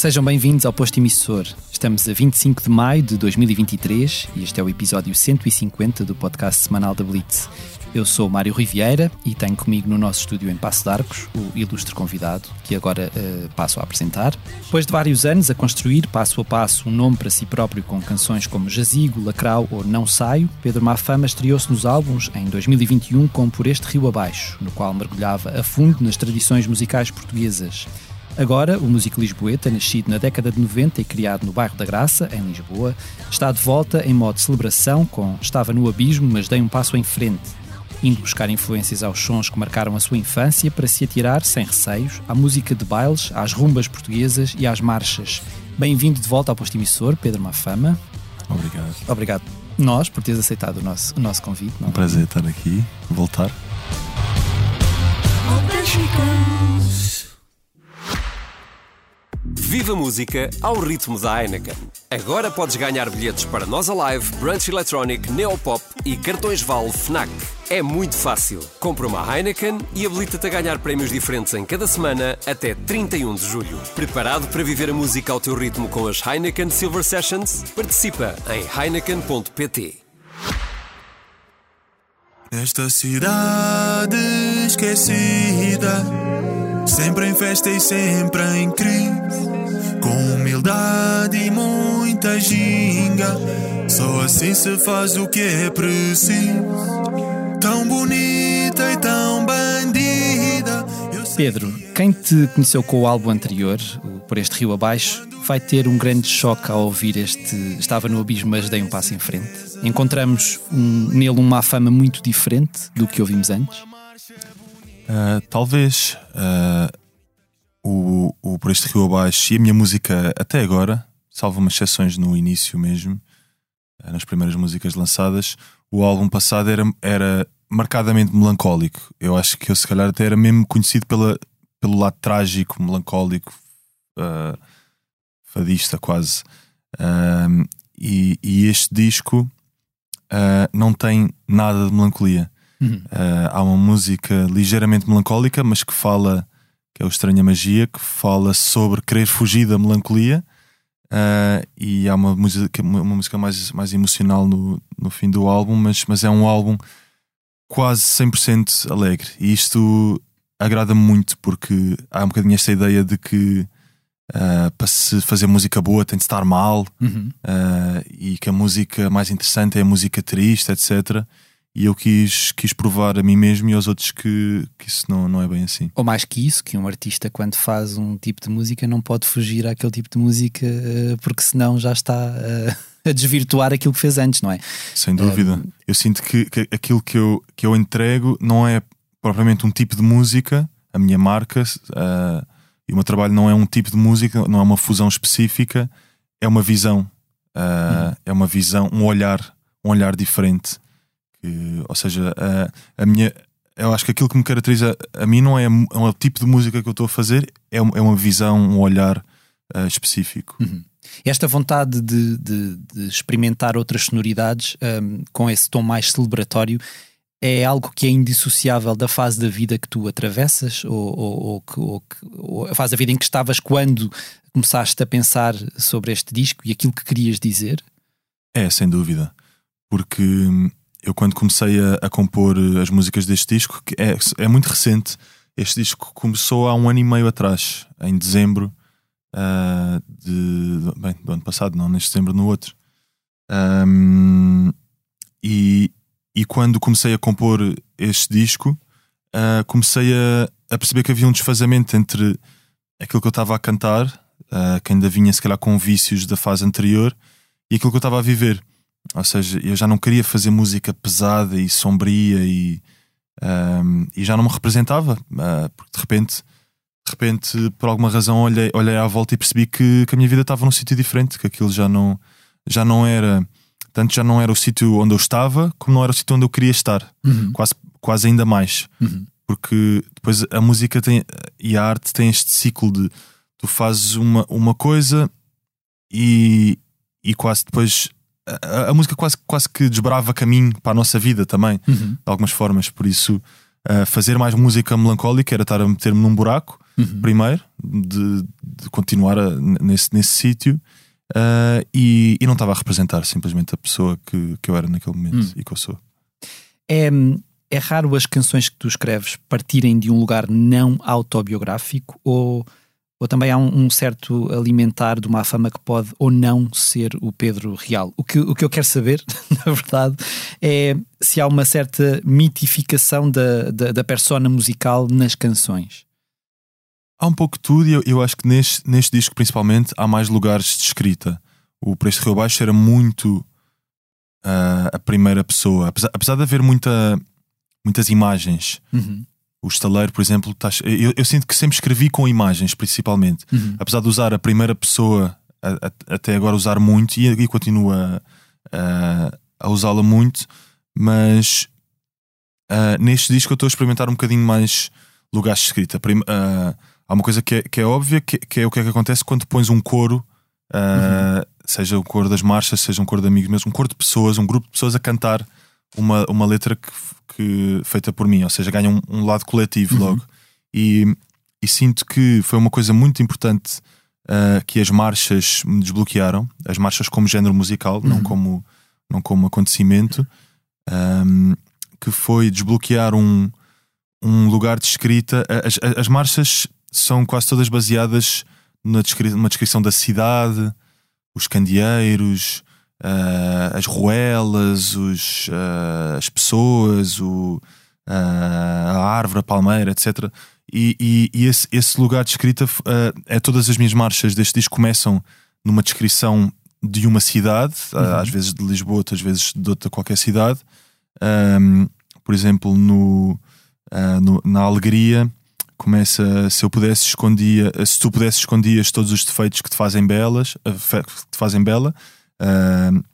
Sejam bem-vindos ao Posto Emissor. Estamos a 25 de maio de 2023 e este é o episódio 150 do podcast semanal da Blitz. Eu sou Mário Riviera e tenho comigo no nosso estúdio em Passo de Arcos o ilustre convidado, que agora uh, passo a apresentar. Depois de vários anos a construir passo a passo um nome para si próprio com canções como Jazigo, Lacrau ou Não Saio, Pedro Mafama estreou-se nos álbuns em 2021 com Por Este Rio Abaixo, no qual mergulhava a fundo nas tradições musicais portuguesas. Agora, o músico lisboeta, nascido na década de 90 e criado no bairro da Graça, em Lisboa, está de volta em modo de celebração com Estava no abismo, mas dei um passo em frente, indo buscar influências aos sons que marcaram a sua infância para se atirar, sem receios, à música de bailes, às rumbas portuguesas e às marchas. Bem-vindo de volta ao posto emissor, Pedro Mafama. Obrigado. Obrigado nós por teres aceitado o nosso, o nosso convite. Não? Um prazer estar aqui, voltar. Viva música ao ritmo da Heineken. Agora podes ganhar bilhetes para Nós Alive, Brunch Electronic, Neopop e cartões Vale Fnac. É muito fácil. Compra uma Heineken e habilita-te a ganhar prémios diferentes em cada semana até 31 de julho. Preparado para viver a música ao teu ritmo com as Heineken Silver Sessions? Participa em heineken.pt. Esta cidade esquecida, sempre em festa e sempre em crise com humildade e muita ginga. Só assim se faz o que é preciso. Tão bonita e tão bandida. Pedro, quem te conheceu com o álbum anterior, o Por Este Rio Abaixo, vai ter um grande choque ao ouvir este Estava no Abismo, mas dei um passo em frente. Encontramos um, nele uma fama muito diferente do que ouvimos antes? Uh, talvez. Uh, o, o Por Este Rio Abaixo e a minha música até agora, salvo umas exceções no início mesmo, eh, nas primeiras músicas lançadas, o álbum passado era, era marcadamente melancólico. Eu acho que eu, se calhar, até era mesmo conhecido pela, pelo lado trágico, melancólico, uh, fadista quase. Uh, e, e, este disco uh, não tem nada de melancolia. Uhum. há uma música ligeiramente melancólica, mas que fala que é o Estranha Magia, que fala sobre querer fugir da melancolia. Uh, e há uma música, uma música mais, mais emocional no, no fim do álbum, mas, mas é um álbum quase 100% alegre. E isto agrada-me muito porque há um bocadinho esta ideia de que uh, para se fazer música boa tem de estar mal uhum. uh, e que a música mais interessante é a música triste, etc e eu quis, quis provar a mim mesmo e aos outros que, que isso não, não é bem assim. Ou mais que isso, que um artista, quando faz um tipo de música, não pode fugir àquele tipo de música eh, porque senão já está eh, a desvirtuar aquilo que fez antes, não é? Sem dúvida. Um... Eu sinto que, que aquilo que eu, que eu entrego não é propriamente um tipo de música, a minha marca uh, e o meu trabalho não é um tipo de música, não é uma fusão específica, é uma visão, uh, uhum. é uma visão, um olhar, um olhar diferente. Que, ou seja, a, a minha. Eu acho que aquilo que me caracteriza a mim não é, é o tipo de música que eu estou a fazer, é, uma, é uma visão, um olhar uh, específico. Uhum. Esta vontade de, de, de, experimentar outras sonoridades um, com esse tom mais celebratório é algo que é indissociável da fase da vida que tu atravessas ou, ou, ou, ou, ou a fase da vida em que estavas quando começaste a pensar sobre este disco e aquilo que querias dizer? É, sem dúvida. Porque hum, eu quando comecei a, a, compor as músicas deste disco, que é, é muito recente, este disco começou há um ano e meio atrás, em dezembro uh, de, bem, do ano passado, não neste dezembro, no outro. Um, e, e quando comecei a compor este disco, uh, comecei a, a, perceber que havia um desfazamento entre aquilo que eu estava a cantar, uh, que ainda vinha se calhar com vícios da fase anterior, e aquilo que eu estava a viver. Ou seja, eu já não queria fazer música pesada e sombria e, um, e já não me representava, uh, porque de repente, de repente, por alguma razão, olhei, olhei à volta e percebi que, que a minha vida estava num sítio diferente, que aquilo já não, já não era. Tanto já não era o sítio onde eu estava, como não era o sítio onde eu queria estar. Uhum. Quase, quase ainda mais. Uhum. Porque depois a música tem, e a arte tem este ciclo de tu fazes uma, uma coisa e, e quase depois a, a, música quase, quase que desbrava caminho para a nossa vida também, uhum. de algumas formas. Por isso, uh, fazer mais música melancólica era estar a meter-me num buraco. uhum. primeiro, de, de continuar a, nesse, nesse sítio. Uh, e, e, não estava a representar simplesmente a pessoa que, que eu era naquele momento hum. e que eu sou. É, é raro as canções que tu escreves partirem de um lugar não autobiográfico ou, ou também há um, um, certo alimentar de uma fama que pode ou não ser o Pedro real? O que, o que eu quero saber, na verdade, é se há uma certa mitificação da, da, da persona musical nas canções. Há um pouco de tudo e eu, eu acho que neste, neste disco, principalmente, há mais lugares de escrita. O Preço Rio Baixo era muito uh, a primeira pessoa, apesar, apesar de haver muita, muitas imagens. Uhum. O estaleiro, por exemplo, tá, eu, eu, sinto que sempre escrevi com imagens, principalmente. Uhum. Apesar de usar a primeira pessoa, a, a, até agora usar muito, e, e continuo a, a usá-la muito, mas uh, neste disco eu estou a experimentar um bocadinho mais lugares de escrita. Prim, uh, há uma coisa que é, que é óbvia, que, que, é o que é que acontece quando pões um coro, uh, uhum. seja o coro das marchas, seja um coro de amigos mesmo, um coro de pessoas, um grupo de pessoas a cantar uma, uma letra que, que feita por mim, ou seja, ganha um, um lado coletivo uhum. logo. E, e, sinto que foi uma coisa muito importante uh, que as marchas me desbloquearam, as marchas como género musical, uhum. não, como, não como acontecimento, um, que foi desbloquear um, um lugar de escrita. As, as marchas são quase todas baseadas na descri numa descrição da cidade, os candeeiros, uh, as ruelas, os, uh, as pessoas, o, uh, a árvore, a palmeira, etc. E, e, e esse, esse, lugar de escrita é todas as minhas marchas deste disco começam numa descrição de uma cidade, uhum. às vezes de Lisboa, outras vezes de outra qualquer cidade. Um, por exemplo, no, no, na Alegria começa se eu pudesse escondia se tu pudesse escondias todos os defeitos que te fazem belas que te fazem bela uh,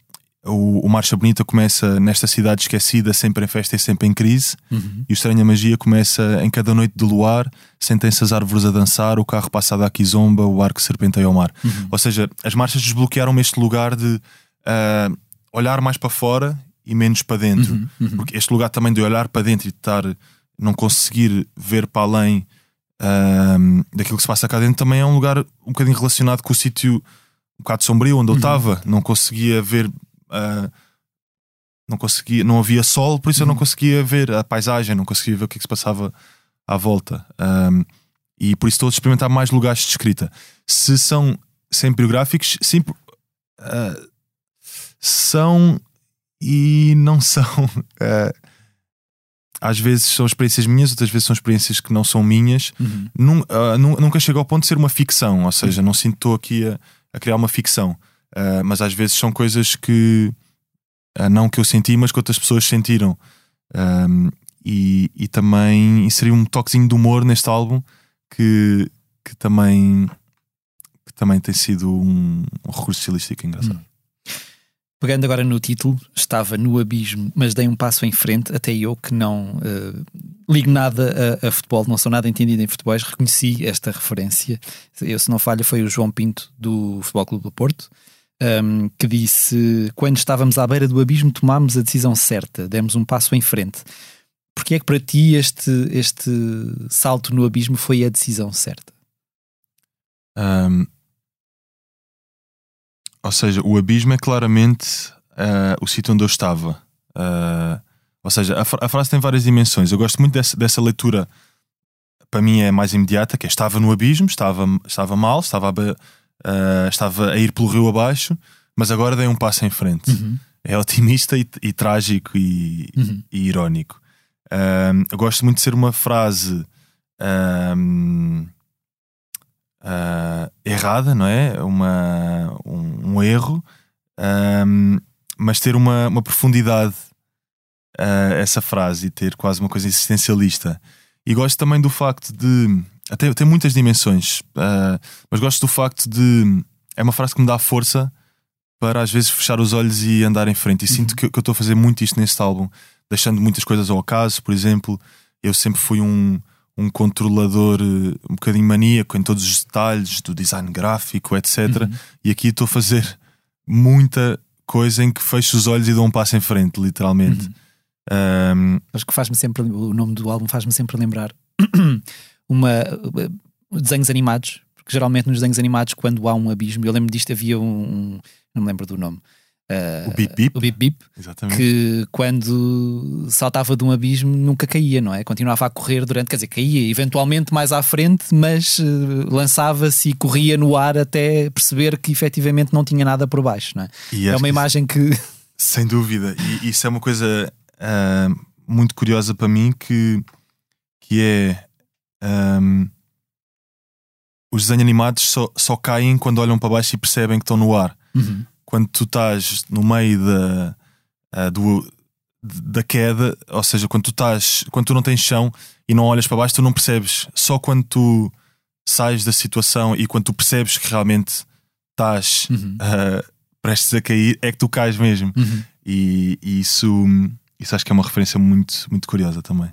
o, o, Marcha Bonita começa nesta cidade esquecida sempre em festa e sempre em crise uhum. e o Estranha Magia começa em cada noite de luar sentem-se as árvores a dançar o carro passa da zomba o arco serpenteia ao mar uhum. ou seja as marchas desbloquearam-me este lugar de uh, olhar mais para fora e menos para dentro uhum. uhum. porque este lugar também de olhar para dentro e de estar não conseguir ver para além um, daquilo que se passa cá dentro também é um lugar um bocadinho relacionado com o sítio um bocado sombrio onde eu uhum. estava. Uhum. Não conseguia ver. Uh, não conseguia, não havia sol, por isso uhum. eu não uhum. conseguia ver a paisagem, não conseguia ver o que, é que se passava à volta. Um, e por isso estou a experimentar mais lugares de escrita. Se são sempre biográficos, sim, uh, são e não são. Uh, às vezes são experiências minhas, outras vezes são experiências que não são minhas. Uhum. Num, uh, nunca chego ao ponto de ser uma ficção, ou seja, não sinto estou aqui a, a, criar uma ficção, uh, mas às vezes são coisas que uh, não que eu senti, mas que outras pessoas sentiram. Um, e, e, também inseri um toquezinho de humor neste álbum que, que também que também tem sido um, um recurso estilístico engraçado. Uhum. Pegando agora no título, estava no abismo, mas dei um passo em frente, até eu que não uh, ligo nada a, a, futebol, não sou nada entendido em futebol, reconheci esta referência. Eu, se não falho, foi o João Pinto do Futebol Clube do Porto, um, ehm, que disse: Quando estávamos à beira do abismo, tomámos a decisão certa, demos um passo em frente. Porque é que para ti este, este salto no abismo foi a decisão certa? Um, ou seja, o abismo é claramente uh, o sítio onde eu estava. Uh, ou seja, a, a, frase tem várias dimensões. Eu gosto muito dessa, dessa leitura, para mim é mais imediata, que é estava no abismo, estava, estava mal, estava a, uh, estava a ir pelo rio abaixo, mas agora dei um passo em frente. Uhum. É otimista e, e trágico e, uhum. e irónico. eu gosto muito de ser uma frase uh, errada, não é? Uma, um, um erro, um, mas ter uma, uma profundidade uh, essa frase e ter quase uma coisa existencialista. E gosto também do facto de. Até tem muitas dimensões, uh, mas gosto do facto de. É uma frase que me dá força para às vezes fechar os olhos e andar em frente. E uhum. sinto que, que eu estou a fazer muito isto neste álbum, deixando muitas coisas ao acaso, por exemplo. Eu sempre fui um, um controlador eh, um bocadinho maníaco em todos os detalhes do design gráfico, etc. Uhum. E aqui estou a fazer muita coisa em que fecho os olhos e dou um passo em frente, literalmente. Uhum. Um... Acho que faz-me sempre, o nome do álbum faz-me sempre lembrar uma desenhos animados, porque geralmente nos desenhos animados, quando há um abismo, eu lembro disto, havia um. não me lembro do nome. Uh, o Bip Bip. O Bip Bip. Exatamente. Que quando saltava de um abismo nunca caía, não é? Continuava a correr durante, quer dizer, caía eventualmente mais à frente, mas uh, lançava-se e corria no ar até perceber que efetivamente não tinha nada por baixo, não é? E é uma que imagem que. Sem dúvida. E isso é uma coisa ah, muito curiosa para mim que, que é. ahm, os desenhos animados só, só caem quando olham para baixo e percebem que estão no ar. Uhum. Quando tu estás no meio da, do, da queda, ou seja, quando tu estás, quando tu não tens chão e não olhas para baixo, tu não percebes. Só quando tu sais da situação e quando tu percebes que realmente estás Uhum. ah, prestes a cair, é que tu cais mesmo. Uhum. E, e isso, isso acho que é uma referência muito, muito curiosa também.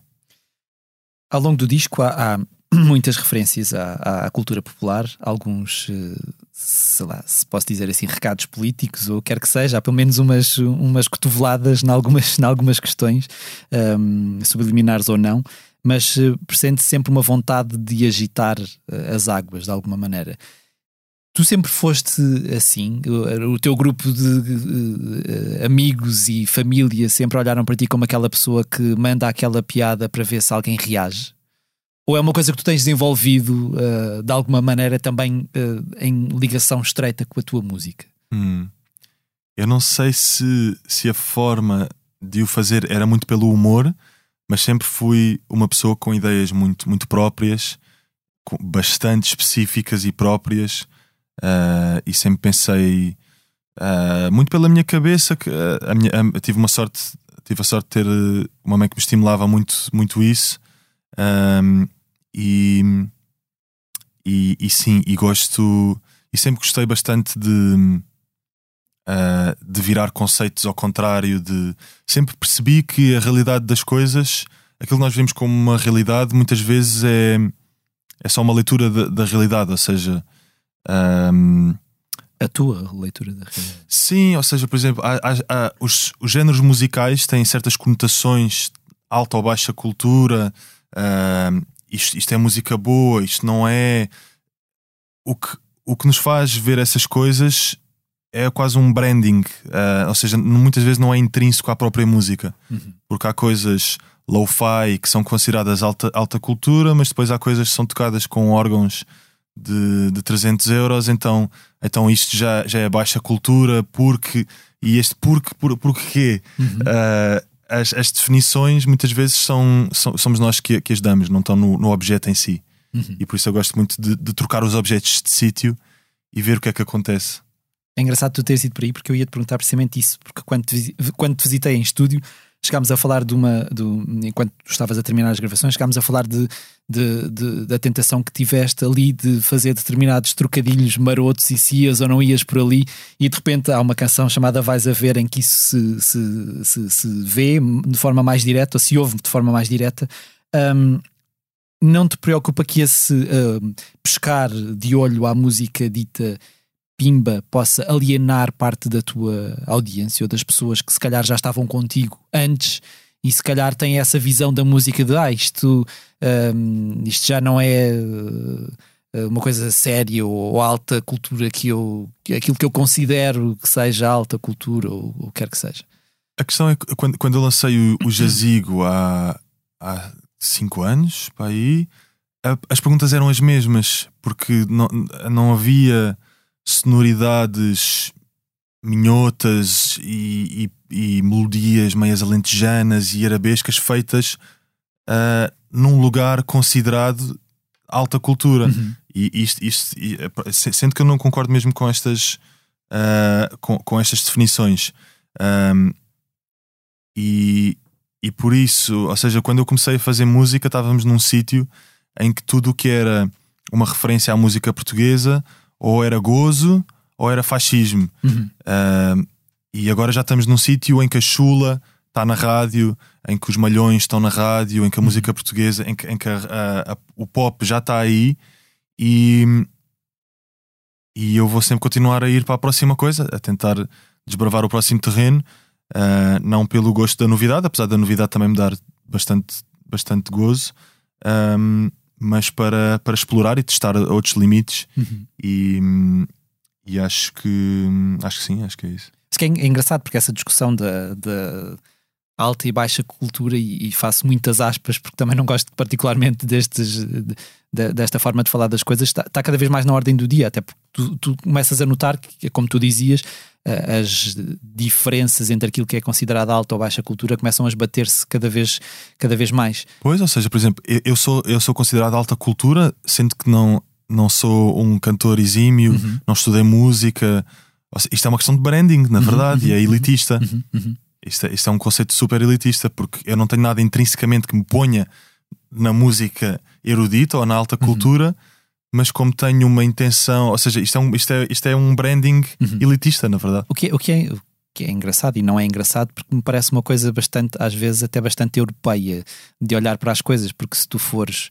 Ao longo do disco há, há muitas referências à, à cultura popular, alguns, eh, sei lá, se posso dizer assim, recados políticos ou quer que seja, há pelo menos umas, umas cotoveladas em algumas, em algumas questões, um, subliminares ou não, mas eh, pressente sempre uma vontade de agitar eh, as águas de alguma maneira. Tu sempre foste assim? O o teu grupo de eh, amigos e família sempre olharam para ti como aquela pessoa que manda aquela piada para ver se alguém reage? Ou é uma coisa que tu tens desenvolvido eh, de alguma maneira também eh, em ligação estreita com a tua música? Hum. Eu não sei se, se a forma de o fazer era muito pelo humor, mas sempre fui uma pessoa com ideias muito, muito próprias, bastante específicas e próprias, ah, e sempre pensei muito pela minha cabeça que a minha, a- tive uma sorte, tive a sorte de ter uma mãe que me estimulava muito, muito isso. Ahm, e, e, e sim, e gosto e sempre gostei bastante de, ah, de virar conceitos ao contrário, de sempre percebi que a realidade das coisas, aquilo que nós vemos como uma realidade, muitas vezes é, é só uma leitura da, da realidade, ou seja. ahm, A tua leitura da realidade. Sim, ou seja, por exemplo, há- há- há- os, os géneros musicais têm certas conotações, alta ou baixa cultura, ahm, isto, isto é música boa, isto não é. O que, o que nos faz ver essas coisas é quase um branding, ah, ou seja, muitas vezes não é intrínseco à própria música, Uhum. porque há coisas low-fi que são consideradas alta, alta cultura, mas depois há coisas que são tocadas com órgãos de, de 300 euros, então, então isto já, já é baixa cultura, porque. E este porque, por, porque quê? Uhum. Ah, as, as definições muitas vezes são, são- somos nós que, que as damos, não estão no, no objeto em si. Uhum. E por isso eu gosto muito de, de trocar os objetos de sítio e ver o que é que acontece. É engraçado tu teres ido por aí porque eu ia te perguntar precisamente isso, porque quando te, quando te visitei em estúdio chegámos a falar de uma do, enquanto estavas a terminar as gravações, chegámos a falar de, de- de- da tentação que tiveste ali de fazer determinados trocadilhos marotos e se ias ou não ias por ali, e de repente há uma canção chamada Vais a Ver em que isso se, se, se, se vê de forma mais direta, ou se ouve de forma mais direta. Hum, não te preocupa que esse hum, pescar de olho à música dita pimba possa alienar parte da tua audiência ou das pessoas que se calhar já estavam contigo antes e se calhar têm essa visão da música de ah, isto, hum, isto já não é uh, uma coisa séria ou, alta cultura que eu aquilo que eu considero que seja alta cultura ou o que quer que seja. A questão é que quando, quando eu lancei o, o Jazigo há, há cinco anos, para aí, as perguntas eram as mesmas, porque não, não havia sonoridades minhotas e, e- e melodias meias alentejanas e arabescas feitas ah, num lugar considerado alta cultura. E isto, isto e, se- sendo que eu não concordo mesmo com estas, ah, com, com estas definições. Ahm, e, e por isso, ou seja, quando eu comecei a fazer música, estávamos num sítio em que tudo o que era uma referência à música portuguesa ou era gozo ou era fascismo. Uhum. Ahm, e agora já estamos num sítio em que a chula está na rádio, em que os malhões estão na rádio, em que a música portuguesa, em que, em que a- a- a- o pop já está aí e, e eu vou sempre continuar a ir para a próxima coisa, a tentar desbravar o próximo terreno, ah, não pelo gosto da novidade, apesar da novidade também me dar bastante, bastante gozo, ahm, mas para, para explorar e testar outros limites. Uhum. E, e acho que acho que sim, acho que é isso. Isso que é, é engraçado porque essa discussão da, da alta e baixa cultura, e, e, faço muitas aspas porque também não gosto particularmente destes, de, de, desta forma de falar das coisas, está, está, cada vez mais na ordem do dia, até porque tu, tu começas a notar que, como tu dizias, as diferenças entre aquilo que é considerado alta ou baixa cultura começam a esbater-se cada vez, cada vez mais. Pois, ou seja, por exemplo, eu sou, eu sou considerado alta cultura, sendo que não, não sou um cantor exímio, uhum. não estudei música. Isto é uma questão de branding, na uhum, verdade, uhum, e é uhum, elitista. Uhum, uhum. Isto, é, isto é um conceito super elitista, porque eu não tenho nada intrinsecamente que me ponha na música erudita ou na alta cultura mas como tenho uma intenção, ou seja, isto é um, isto é, isto é um branding uhum. elitista, na verdade. O que, o, que é, o que é engraçado e não é engraçado porque me parece uma coisa bastante, às vezes, até bastante europeia de olhar para as coisas, porque se tu fores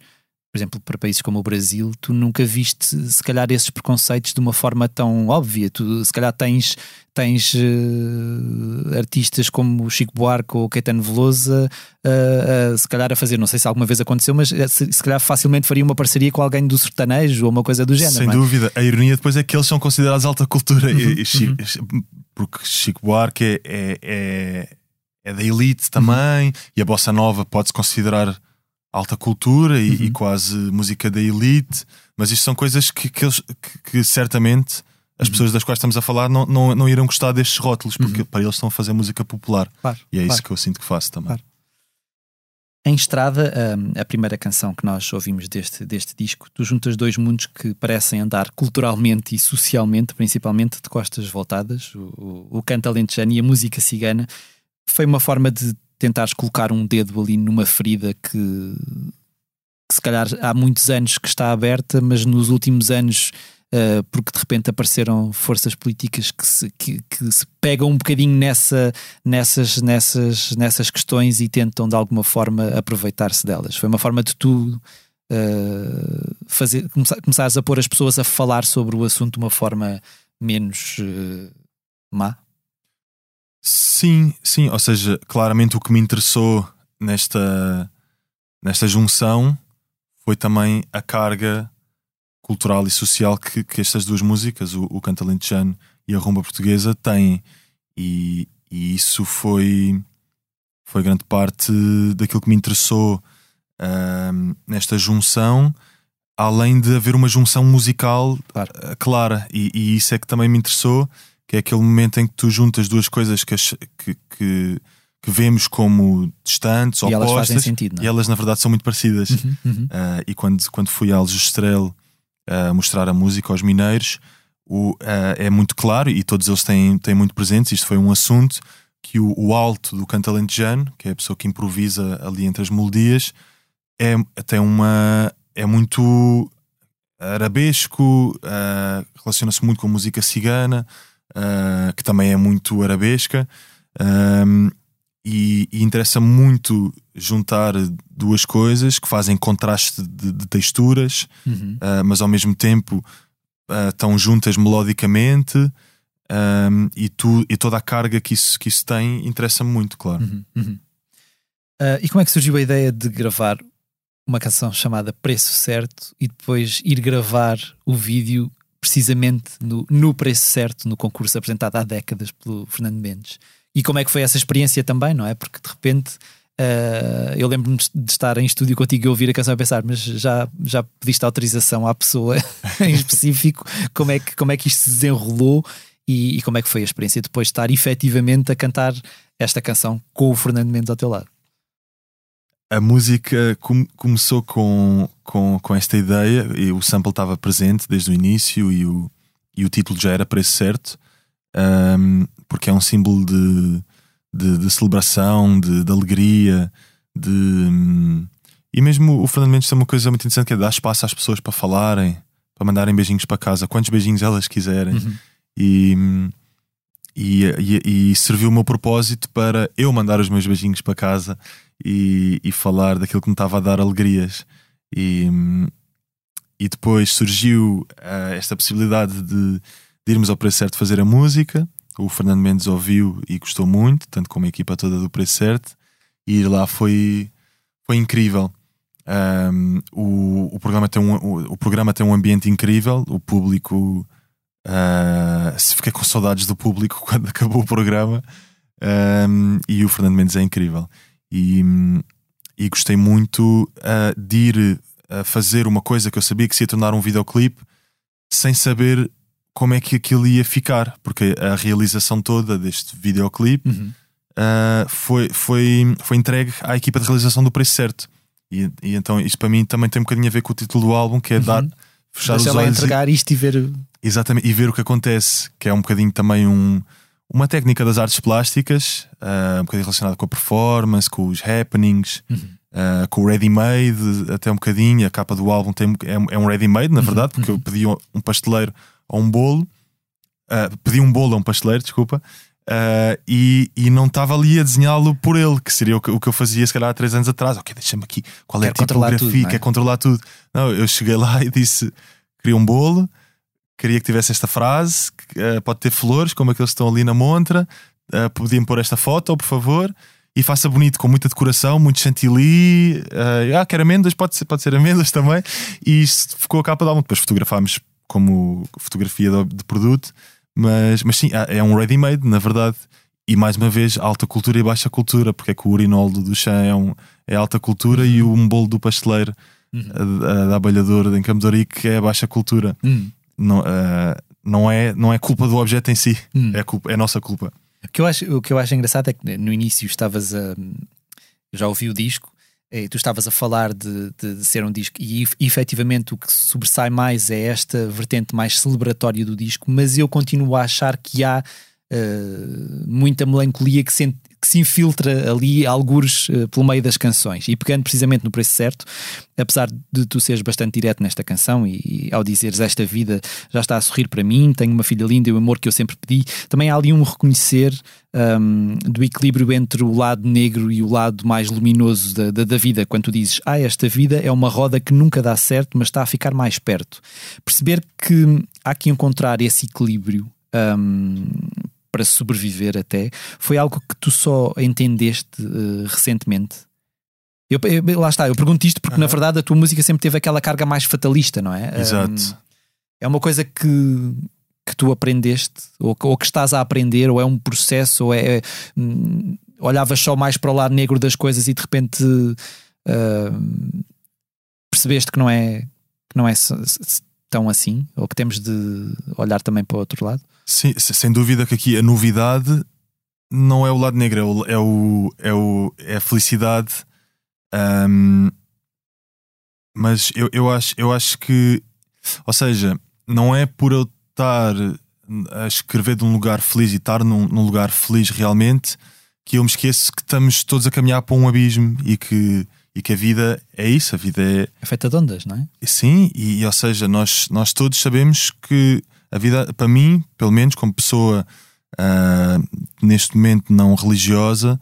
por exemplo, para países como o Brasil, tu nunca viste, se calhar, esses preconceitos de uma forma tão óbvia. Tu, se calhar, tens, tens uh, artistas como Chico Buarque ou Caetano Veloso, uh, uh, se calhar, a fazer, não sei se alguma vez aconteceu, mas se, se, calhar facilmente faria uma parceria com alguém do sertanejo ou uma coisa do género. Sem é? dúvida. A ironia depois é que eles são considerados alta cultura, uhum, e, e Chico, uhum. porque Chico Buarque é, é, é, é da elite também, uhum. e a bossa nova pode-se considerar alta cultura e, uhum. e, quase música da elite, mas isto são coisas que, que, eles, que, que certamente as uhum. pessoas das quais estamos a falar não, não, não irão gostar destes rótulos, porque uhum. para eles estão a fazer música popular. Claro, e é claro. isso que eu sinto que faço também. Claro. Em Estrada, hum, a primeira canção que nós ouvimos deste, deste disco, tu juntas dois mundos que parecem andar culturalmente e socialmente, principalmente de costas voltadas, o, o, o canto alentejano e a música cigana. Foi uma forma de tentares colocar um dedo ali numa ferida que, que, se calhar há muitos anos que está aberta, mas nos últimos anos, uh, porque de repente apareceram forças políticas que se, que, que se pegam um bocadinho nessa, nessas, nessas, nessas questões e tentam de alguma forma aproveitar-se delas. Foi uma forma de tu uh, fazer, começar, começares a pôr as pessoas a falar sobre o assunto de uma forma menos uh, má? Sim, sim. Ou seja, claramente o que me interessou nesta, nesta junção foi também a carga cultural e social que, que estas duas músicas, o, o Canto Alentejano e a Rumba Portuguesa, têm. E, e isso foi, foi grande parte daquilo que me interessou uh, nesta junção, além de haver uma junção musical claro. clara. E, e, isso é que também me interessou que é aquele momento em que tu juntas duas coisas que, que, que, que vemos como distantes, e opostas, elas fazem sentido, não? É? e elas na verdade são muito parecidas. Uhum, uhum. Uh, e quando, quando fui a Aljustrel uh, mostrar a música aos mineiros, o, uh, é muito claro, e todos eles têm, têm muito presentes, isto foi um assunto, que o, o alto do canto alentejano, que é a pessoa que improvisa ali entre as melodias, é, tem uma, é muito arabesco, relaciona-se muito com a música cigana, uh, que também é muito arabesca. Um, e, e interessa muito juntar duas coisas que fazem contraste de, de texturas, uhum. uh, mas ao mesmo tempo uh, estão juntas melodicamente. Um, e, tu, e toda a carga que isso, que isso tem interessa-me muito, claro. Uhum, uhum. Uh, e como é que surgiu a ideia de gravar uma canção chamada Preço Certo e depois ir gravar o vídeo precisamente no, no preço certo no concurso apresentado há décadas pelo Fernando Mendes. E como é que foi essa experiência também, não é? Porque de repente uh, eu lembro-me de estar em estúdio contigo e ouvir a canção e pensar, mas já, já pediste autorização à pessoa em específico, como é, que, como é que isto se desenrolou e, e como é que foi a experiência depois de estar efetivamente a cantar esta canção com o Fernando Mendes ao teu lado? A música com, começou com, com, com esta ideia, e o sample estava presente desde o início e o, e o título já era preço certo, um, porque é um símbolo de, de, de celebração, de, de, alegria, de. E mesmo o Fernando Mendes tem uma coisa muito interessante que é dar espaço às pessoas para falarem, para mandarem beijinhos para casa, quantos beijinhos elas quiserem. Uhum. E, e, e, e serviu o meu propósito para eu mandar os meus beijinhos para casa e, e falar daquilo que me estava a dar alegrias. E, e depois surgiu uh, esta possibilidade de, de, irmos ao preço certo fazer a música. O Fernando Mendes ouviu e gostou muito, tanto como a equipa toda do preço certo. E ir lá foi, foi incrível. Um, o, o, programa tem um, o, o, programa tem um ambiente incrível, o público. Uh, se fiquei com saudades do público quando acabou o programa. Um, e o Fernando Mendes é incrível. E, e gostei muito uh, de ir a fazer uma coisa que eu sabia que se ia tornar um videoclipe sem saber como é que aquilo ia ficar, porque a realização toda deste videoclipe uhum. uh, foi, foi, foi entregue à equipa de realização do preço certo. E, e, então isso para mim também tem um bocadinho a ver com o título do álbum, que é uhum. dar, fechar Deixa os olhos. entregar e, isto e ver. Exatamente, e ver o que acontece, que é um bocadinho também um, uma técnica das artes plásticas, uh, um bocadinho relacionada com a performance, com os happenings. Uhum. Uh, com o ready-made, até um bocadinho. A capa do álbum tem, é, é um ready-made, na uhum. verdade, porque uhum. eu pedi um pasteleiro a um bolo, uh, pedi um bolo a um pasteleiro, desculpa, uh, e, e não estava ali a desenhá-lo por ele, que seria o que, o que eu fazia se calhar há três anos atrás. Ok, deixa-me aqui, qual é a tipografia, tudo, é? quer controlar tudo. Não, eu cheguei lá e disse: queria um bolo, queria que tivesse esta frase, uh, pode ter flores, como aqueles que estão ali na montra, uh, podiam pôr esta foto, por favor e faça bonito, com muita decoração, muito chantilly. Uh, ah, quer amêndoas, pode ser, pode ser amêndoas também. E isto ficou a capa da álbum. Depois fotografámos como fotografia de produto, mas, mas sim, ah, é um ready-made, na verdade. E mais uma vez, alta cultura e baixa cultura, porque é que o urinol do Duchamp é, um, é alta cultura e o bolo do pasteleiro uhum. da abelhadora em Campo de Ourique é baixa cultura. Uhum. Não, uh, não, é, não é culpa do objeto em si, uhum. é, culpa, é nossa culpa. O que, eu acho, o que eu acho engraçado é que no início estavas a. Já ouvi o disco tu estavas a falar de, de, de, ser um disco e efetivamente o que sobressai mais é esta vertente mais celebratória do disco, mas eu continuo a achar que há uh, muita melancolia que se, que se infiltra ali, algures uh, pelo meio das canções. E pegando precisamente no preço certo, apesar de tu seres bastante direto nesta canção e, e, ao dizeres esta vida já está a sorrir para mim, tenho uma filha linda e o amor que eu sempre pedi, também há ali um reconhecer um, do equilíbrio entre o lado negro e o lado mais luminoso da, da, da, vida. Quando tu dizes, ah, esta vida é uma roda que nunca dá certo, mas está a ficar mais perto. Perceber que há que encontrar esse equilíbrio. Um, para sobreviver até, foi algo que tu só entendeste uh, recentemente? Eu, eu, lá está, eu pergunto isto porque uhum. na verdade a tua música sempre teve aquela carga mais fatalista, não é? Exato. Um, é uma coisa que, que tu aprendeste, ou, ou, que estás a aprender, ou é um processo, ou é. Hum, olhavas só mais para o lado negro das coisas e de repente uh, percebeste que não é, que não é tão assim, ou que temos de olhar também para o outro lado? Sim, sem dúvida que aqui a novidade não é o lado negro, é o, é, o, é, o, é a felicidade. Um, mas eu, eu, acho, eu acho que, ou seja, não é por eu estar a escrever de um lugar feliz e estar num, num lugar feliz realmente que eu me esqueço que estamos todos a caminhar para um abismo e que e que a vida é isso, a vida é. É feita de ondas, não é? Sim, e, ou seja, nós, nós todos sabemos que a vida, para mim, pelo menos como pessoa uh, neste momento não religiosa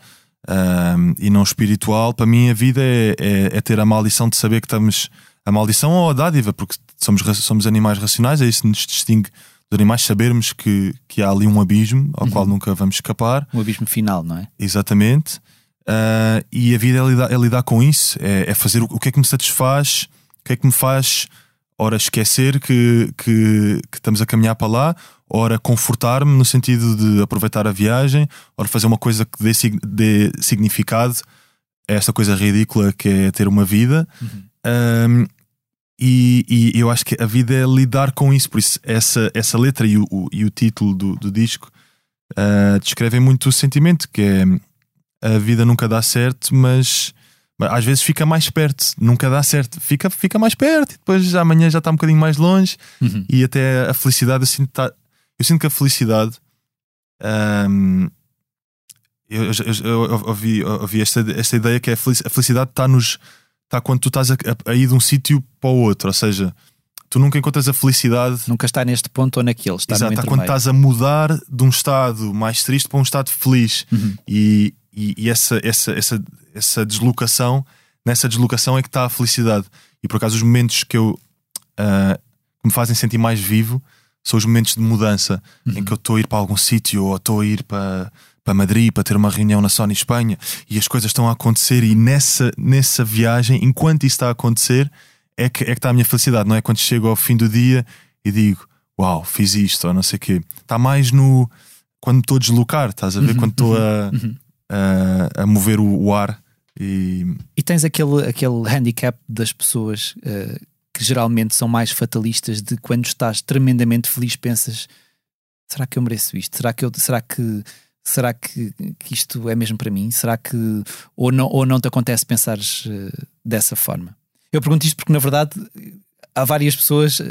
uh, e não espiritual, para mim a vida é, é, é, ter a maldição de saber que estamos. A maldição ou a dádiva, porque somos, somos animais racionais, é isso que nos distingue dos animais, sabermos que, que há ali um abismo ao uhum. qual nunca vamos escapar. Um abismo final, não é? Exatamente. Uh, e a vida é lidar, é lidar com isso, é, é, fazer o, o, que é que me satisfaz, o que é que me faz, ora, esquecer que, que, que estamos a caminhar para lá, ora, confortar-me no sentido de aproveitar a viagem, ora, fazer uma coisa que dê, dê significado a esta coisa ridícula que é ter uma vida. Uhum. Um, e, e, eu acho que a vida é lidar com isso, por isso, essa, essa letra e o, o e o título do, do disco uh, descrevem muito o sentimento que é a vida nunca dá certo, mas, mas, às vezes fica mais perto, nunca dá certo, fica, fica mais perto e depois amanhã já está um bocadinho mais longe uhum. e até a felicidade, eu sinto, tá, eu sinto que a felicidade. Eu, eu, eu, eu, ouvi, ouvi esta, esta ideia que é a felicidade está nos está quando tu estás a, a, a ir de um sítio para o outro, ou seja, tu nunca encontras a felicidade. Nunca está neste ponto ou naquele. Está Exato, está quando estás a mudar de um estado mais triste para um estado feliz. Uhum. E, e, e, essa, essa, essa, essa deslocação, nessa deslocação é que está a felicidade. E por acaso, os momentos que eu uh, que me fazem sentir mais vivo são os momentos de mudança uhum. em que eu estou a ir para algum sítio ou estou a ir para, para Madrid para ter uma reunião na Sony Espanha e as coisas estão a acontecer e nessa, nessa viagem, enquanto isso está a acontecer, é que, é que está a minha felicidade, não é quando chego ao fim do dia e digo uau, fiz isto ou não sei o quê. Está mais no quando estou a deslocar, estás a ver? Uhum, quando estou a, uhum. A, a, mover o, o, ar e... e tens aquele, aquele handicap das pessoas uh, que geralmente são mais fatalistas de quando estás tremendamente feliz pensas será que eu mereço isto? Será que eu será que será que, que isto é mesmo para mim? Será que ou não, ou não te acontece pensares uh, dessa forma? Eu pergunto isto porque na verdade há várias pessoas uh,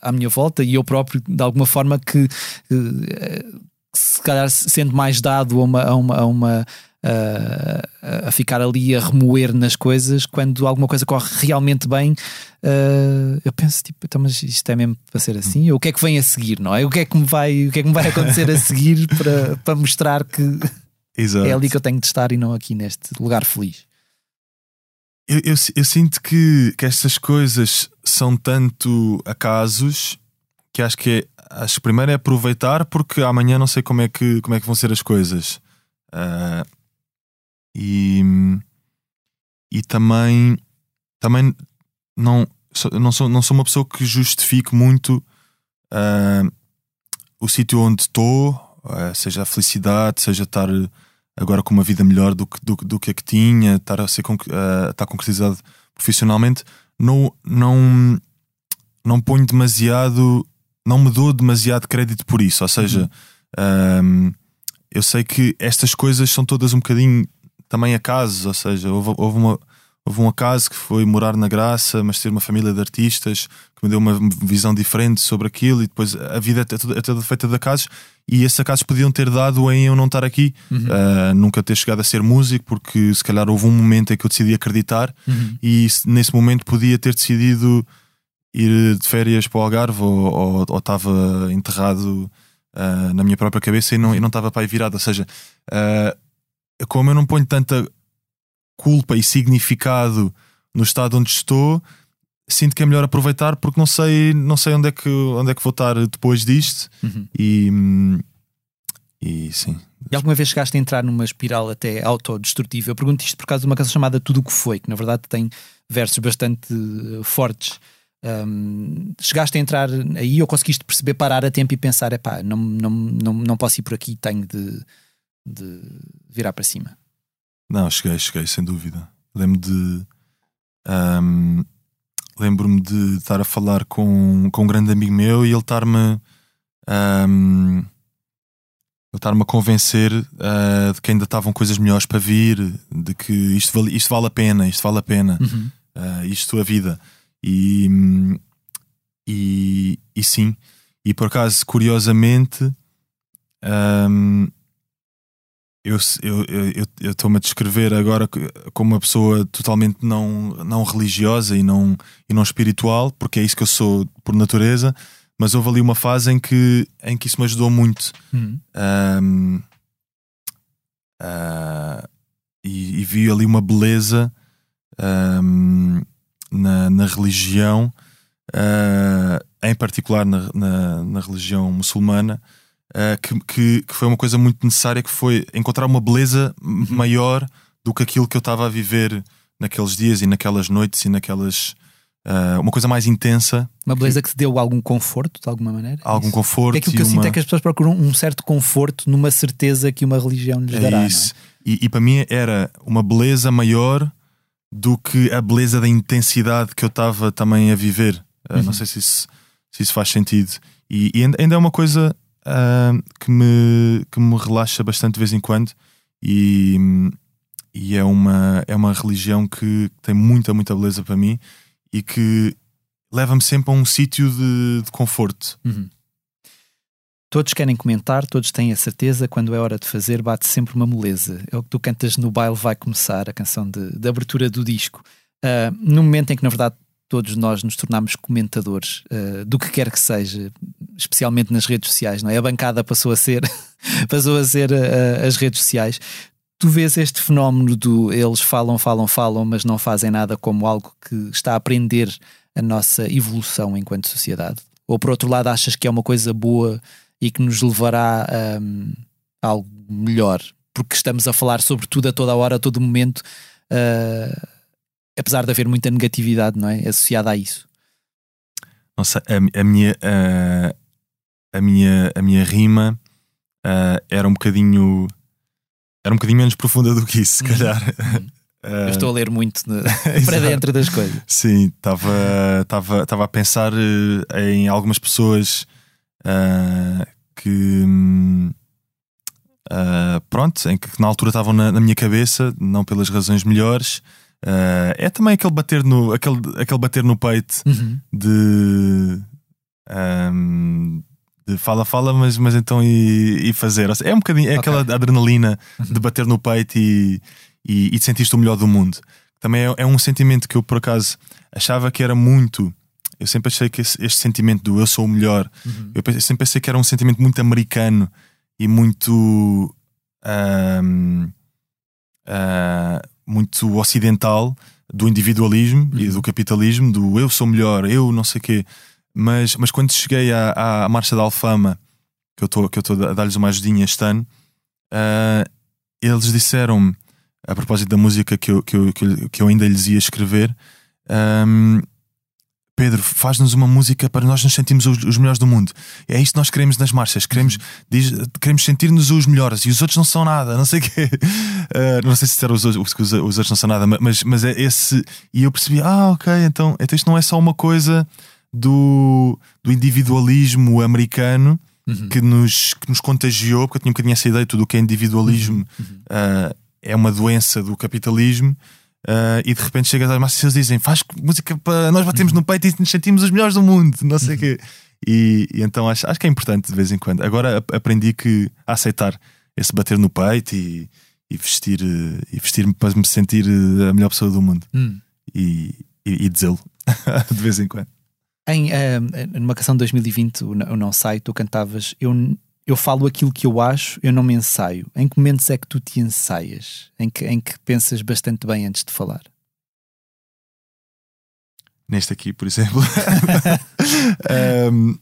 à minha volta e eu próprio de alguma forma que, se calhar sendo mais dado a uma, a uma, a uma a, a ficar ali a remoer nas coisas quando alguma coisa corre realmente bem uh, eu penso tipo então, mas isto é mesmo para ser assim? O que é que vem a seguir não é? O que é que me vai o que é que me vai acontecer a seguir para, para mostrar que Exato. é ali que eu tenho de estar e não aqui neste lugar feliz? Eu, eu, eu sinto que, que estas coisas são tanto acasos que acho que é, acho que primeiro é aproveitar porque amanhã não sei como é que, como é que vão ser as coisas. Uh, e, e também, também não, não, sou, não sou uma pessoa que justifique muito uh, o sítio onde estou, uh, seja a felicidade, seja estar agora com uma vida melhor do que, do, do que a que tinha, estar a ser uh, estar concretizado profissionalmente. Não, não, não ponho demasiado, não me dou demasiado crédito por isso. Ou seja, uhum. eu sei que estas coisas são todas um bocadinho também acasos, ou seja, houve, houve, uma, houve um acaso que foi morar na Graça, mas ter uma família de artistas que me deu uma visão diferente sobre aquilo, e depois a vida é toda, é toda feita de acasos, e esses acasos podiam ter dado em eu não estar aqui, uhum. uh, nunca ter chegado a ser músico, porque se calhar houve um momento em que eu decidi acreditar, uhum. e nesse momento podia ter decidido ir de férias para o Algarve ou, ou, estava enterrado uh, na minha própria cabeça e não, e não estava para aí virado. Ou seja, uh, como eu não ponho tanta culpa e significado no estado onde estou, sinto que é melhor aproveitar porque não sei, não sei onde, é que, onde é que vou estar depois disto. Uhum. E, e sim. E alguma vez chegaste a entrar numa espiral até autodestrutiva? Eu pergunto isto por causa de uma canção chamada Tudo o que Foi, que na verdade tem versos bastante fortes. Um, chegaste a entrar aí ou conseguiste perceber, parar a tempo e pensar: é pá, não, não, não, não posso ir por aqui, tenho de de virar para cima? Não, cheguei, cheguei, sem dúvida. Lembro de. Um, Lembro-me de estar a falar com, com um grande amigo meu e ele estar-me. Um, ele estar-me a convencer uh, de que ainda estavam coisas melhores para vir, de que isto vale, isto vale a pena, isto vale a pena, uhum. uh, isto a vida. E, e, e sim, e por acaso, curiosamente, um, eu eu estou-me a descrever agora como uma pessoa totalmente não, não religiosa e não, e não espiritual, porque é isso que eu sou por natureza, mas houve ali uma fase em que, em que isso me ajudou muito. Uhum. Um, uh, ah, e, e, vi ali uma beleza um, na, na religião, uh, em particular na, na, na religião muçulmana uh, que, que, que, foi uma coisa muito necessária, que foi encontrar uma beleza uhum. maior do que aquilo que eu estava a viver naqueles dias e naquelas noites e naquelas. Uh, uma coisa mais intensa. Uma beleza que, te deu algum conforto, de alguma maneira? Algum isso. conforto. É aquilo que eu uma... sinto é que as pessoas procuram um certo conforto numa certeza que uma religião lhes é dará. Isso. É? E, e para mim era uma beleza maior do que a beleza da intensidade que eu estava também a viver. Uh, uhum. Não sei se isso, se isso faz sentido. E, e ainda é uma coisa uh, que, me, que me relaxa bastante de vez em quando e, e é, uma, é uma religião que tem muita, muita beleza para mim e que leva-me sempre a um sítio de, de, conforto. Uhum. Todos querem comentar, todos têm a certeza, quando é hora de fazer, bate sempre uma moleza. É o que tu cantas no baile vai começar, a canção de, de abertura do disco. Uh, no momento em que, na verdade, todos nós nos tornamos comentadores uh, do que quer que seja, especialmente nas redes sociais, não é? A bancada passou a ser, passou a ser uh, as redes sociais. Tu vês este fenómeno do eles falam, falam, falam, mas não fazem nada como algo que está a aprender a nossa evolução enquanto sociedade? Ou por outro lado, achas que é uma coisa boa e que nos levará um, a algo melhor, porque estamos a falar sobre tudo a toda a hora, a todo momento, uh, apesar de haver muita negatividade, não é? Associada a isso. Não sei, a, a minha, uh, a minha, a minha rima uh, era um bocadinho era um bocadinho menos profunda do que isso, se uhum. calhar. Uh, Eu estou a ler muito no, para dentro das coisas. Sim, estava a pensar em algumas pessoas que pronto, em que na altura estavam na, na minha cabeça, não pelas razões melhores. Uh, é também aquele bater no, aquele, aquele bater no peito uhum. de, um, de fala, fala, mas, mas então e, e fazer. É um bocadinho, é okay. aquela adrenalina uhum. de bater no peito e, e, e sentir-te o melhor do mundo. Também é, é, um sentimento que eu por acaso achava que era muito. Eu sempre achei que este sentimento do eu sou o melhor, uhum. eu, sempre pensei que era um sentimento muito americano e muito. Um, uh, ah, muito ocidental do individualismo uhum. e do capitalismo, do eu sou melhor, eu não sei o quê. Mas, mas quando cheguei à, à Marcha da Alfama, que eu estou a dar-lhes uma ajudinha este ano, uh, eles disseram-me, a propósito da música que eu, que eu, que eu ainda lhes ia escrever, um, Pedro, faz-nos uma música para nós nos sentirmos os, os, melhores do mundo. É isto que nós queremos nas marchas. Queremos, diz, queremos sentir-nos os melhores e os outros não são nada. Não sei o quê. Uh, não sei se disseram os, os, os, outros não são nada, mas, mas é esse. E eu percebi, ah, ok, então, então isto não é só uma coisa do, do individualismo americano uhum. que, nos, que nos contagiou, porque eu tinha um bocadinho essa ideia, tudo o que é individualismo uhum. uh, é uma doença do capitalismo. Uh, e de repente chegas às massas e eles dizem faz música para nós batemos no peito e nos sentimos os melhores do mundo, não sei o quê. E, e, então acho, acho que é importante de vez em quando. Agora aprendi que a aceitar esse bater no peito e, e vestir e vestir-me para me sentir a melhor pessoa do mundo hum. e, e, e dizê-lo de vez em quando. Em, uh, numa canção de 2020, o Não Sai, tu cantavas Eu eu falo aquilo que eu acho, eu não me ensaio. Em que momentos é que tu te ensaias? Em que, em que pensas bastante bem antes de falar? Neste aqui, por exemplo. um,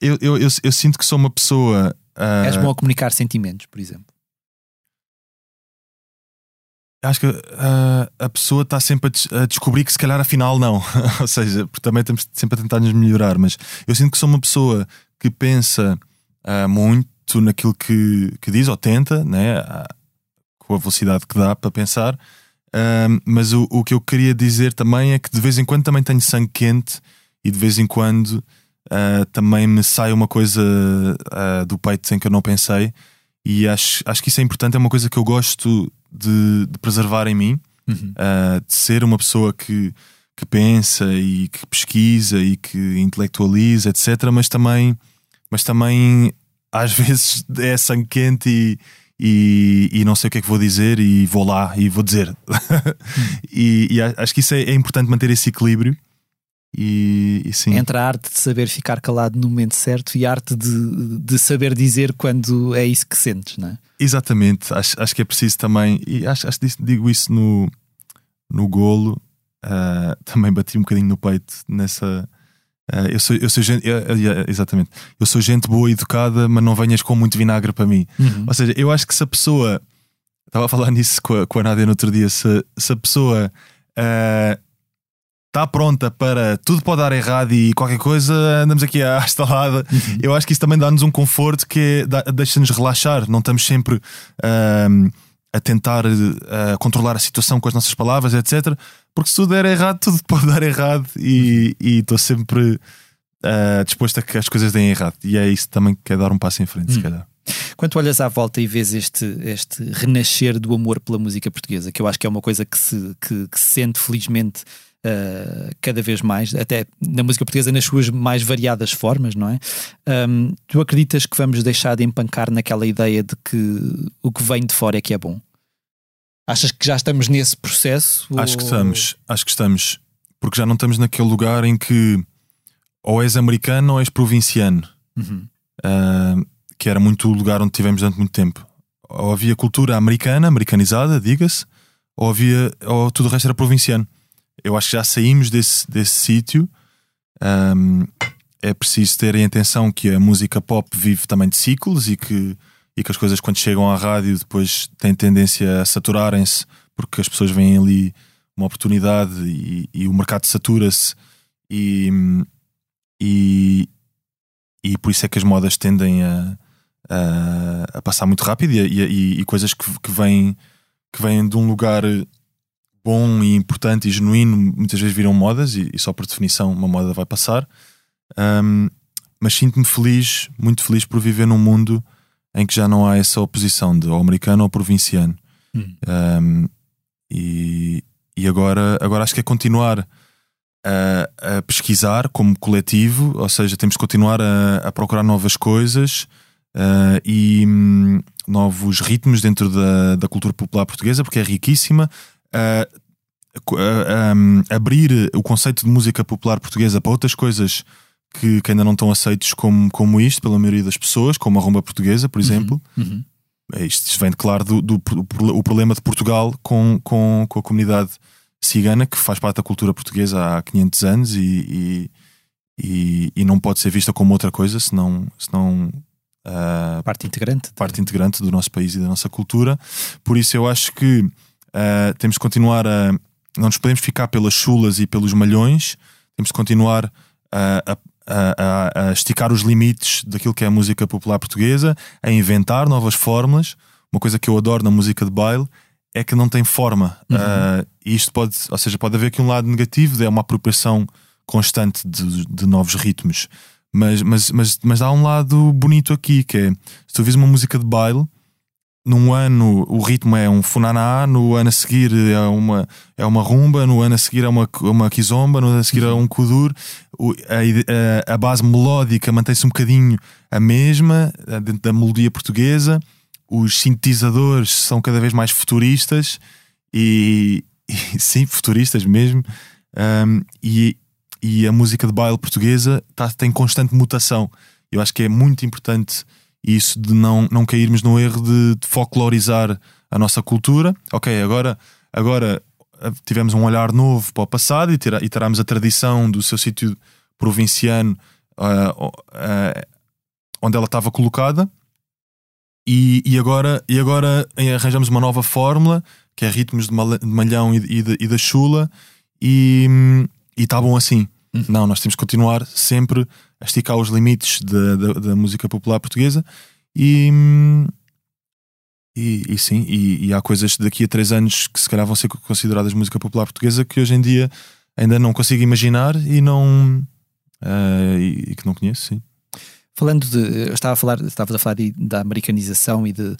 eu, eu, eu, eu, sinto que sou uma pessoa. Uh, És bom a comunicar sentimentos, por exemplo. Acho que uh, a pessoa está sempre a, a, descobrir que se calhar afinal não. Ou seja, porque também estamos sempre a tentar nos melhorar, mas eu sinto que sou uma pessoa que pensa uh, muito naquilo que, que diz ou tenta, né? Uh, com a velocidade que dá para pensar. Uh, mas o, o que eu queria dizer também é que de vez em quando também tenho sangue quente e de vez em quando ah, também me sai uma coisa do peito sem que eu não pensei. E acho, acho que isso é importante, é uma coisa que eu gosto de, de preservar em mim, uhum. de ser uma pessoa que, que pensa e que pesquisa e que intelectualiza, etc. Mas também mas também às vezes é sangue quente e, e, e, não sei o que é que vou dizer e vou lá e vou dizer. e, e, acho que isso é, é, importante manter esse equilíbrio. E, e, sim. Entre a arte de saber ficar calado no momento certo e a arte de, de saber dizer quando é isso que sentes, não é? Exatamente, acho, acho que é preciso também, e acho, acho que digo isso no, no golo, uh, também bati um bocadinho no peito nessa, eu sou, eu sou gente, exatamente, eu sou gente boa e educada, mas não venhas com muito vinagre para mim. Uhum. Ou seja, eu acho que se a pessoa estava a falar nisso com a, com a Nádia no outro dia, se, se a pessoa está uh, pronta para tudo pode dar errado e qualquer coisa, andamos aqui à estalada. Uhum. Eu acho que isso também dá-nos um conforto que deixa-nos relaxar, não estamos sempre. Uh, a tentar uh, controlar a situação com as nossas palavras, etc porque se tudo der errado, tudo pode dar errado e estou sempre uh, disposto a que as coisas deem errado. E é isso também que é dar um passo em frente, hum. se calhar. Quando olhas à volta e vês este, este renascer do amor pela música portuguesa, que eu acho que é uma coisa que se, que, que se sente felizmente uh, cada vez mais, até na música portuguesa nas suas mais variadas formas, não é? Um, tu acreditas que vamos deixar de empancar naquela ideia de que o que vem de fora é que é bom? Achas que já estamos nesse processo? Acho ou... que estamos, acho que estamos, porque já não estamos naquele lugar em que ou és americano ou és provinciano, uhum. uh, que era muito o lugar onde tivemos durante muito tempo. Ou havia cultura americana, americanizada, diga-se, ou havia, ou tudo o resto era provinciano. Eu acho que já saímos desse, desse sítio um, é preciso ter em atenção que a música pop vive também de ciclos e que, e que as coisas, quando chegam à rádio, depois têm tendência a saturarem-se porque as pessoas veem ali uma oportunidade e, e o mercado satura-se e, e, e por isso é que as modas tendem a, a, a passar muito rápido e, e, coisas que, que, vêm, que vêm de um lugar bom e importante e genuíno muitas vezes viram modas e, e só por definição uma moda vai passar. Um, mas sinto-me feliz, muito feliz por viver num mundo em que já não há essa oposição de ou americano ou provinciano. Hum. Um, e, e agora, agora acho que é continuar a, a, pesquisar como coletivo, ou seja, temos que continuar a, a procurar novas coisas uh, e um, novos ritmos dentro da, da cultura popular portuguesa, porque é riquíssima. Uh, um, abrir o conceito de música popular portuguesa para outras coisas que, que, ainda não estão aceitos como, como isto pela maioria das pessoas, como a rumba portuguesa, por uhum, exemplo. Uhum, uhum. Isto vem, claro, do, do, do, o problema de Portugal com, com, com a comunidade cigana, que faz parte da cultura portuguesa há 500 anos e, e, e não pode ser vista como outra coisa, senão, senão uh, parte integrante parte integrante do nosso país e da nossa cultura. Por isso eu acho que uh, temos que continuar a não nos podemos ficar pelas chulas e pelos malhões, temos de continuar a, a, a, a, esticar os limites daquilo que é a música popular portuguesa, a inventar novas fórmulas. Uma coisa que eu adoro na música de baile é que não tem forma. Uhum. Uh, e isto pode, ou seja, pode haver aqui um lado negativo, é uma apropriação constante de, de novos ritmos. Mas, mas, mas, mas há um lado bonito aqui, que é se tu ouvis uma música de baile, num ano o ritmo é um funaná, no ano a seguir é uma, é uma rumba, no ano a seguir é uma, uma kizomba, no ano a seguir é um kudur. A, a, a base melódica mantém-se um bocadinho a mesma, dentro da melodia portuguesa. Os sintetizadores são cada vez mais futuristas e, e sim, futuristas mesmo. Um, e, e a música de baile portuguesa tá, tem constante mutação. Eu acho que é muito importante isso de não, não cairmos no erro de, de folclorizar a nossa cultura. Ok, agora, agora eh, tivemos um olhar novo para o passado e, terá, e teremos a tradição do seu sítio provinciano uh, uh, onde ela estava colocada. E, e, agora, e agora arranjamos uma nova fórmula que é ritmos de, malhão e, e, de, e da chula e está bom assim. Uhum. Não, nós temos que continuar sempre a esticar os limites da, da, da música popular portuguesa e, e, e sim, e, e, há coisas daqui a três anos que se calhar vão ser consideradas música popular portuguesa que hoje em dia ainda não consigo imaginar e não uh, e, que não conheço, sim. Falando de, eu estava a falar, estava a falar de, da americanização e de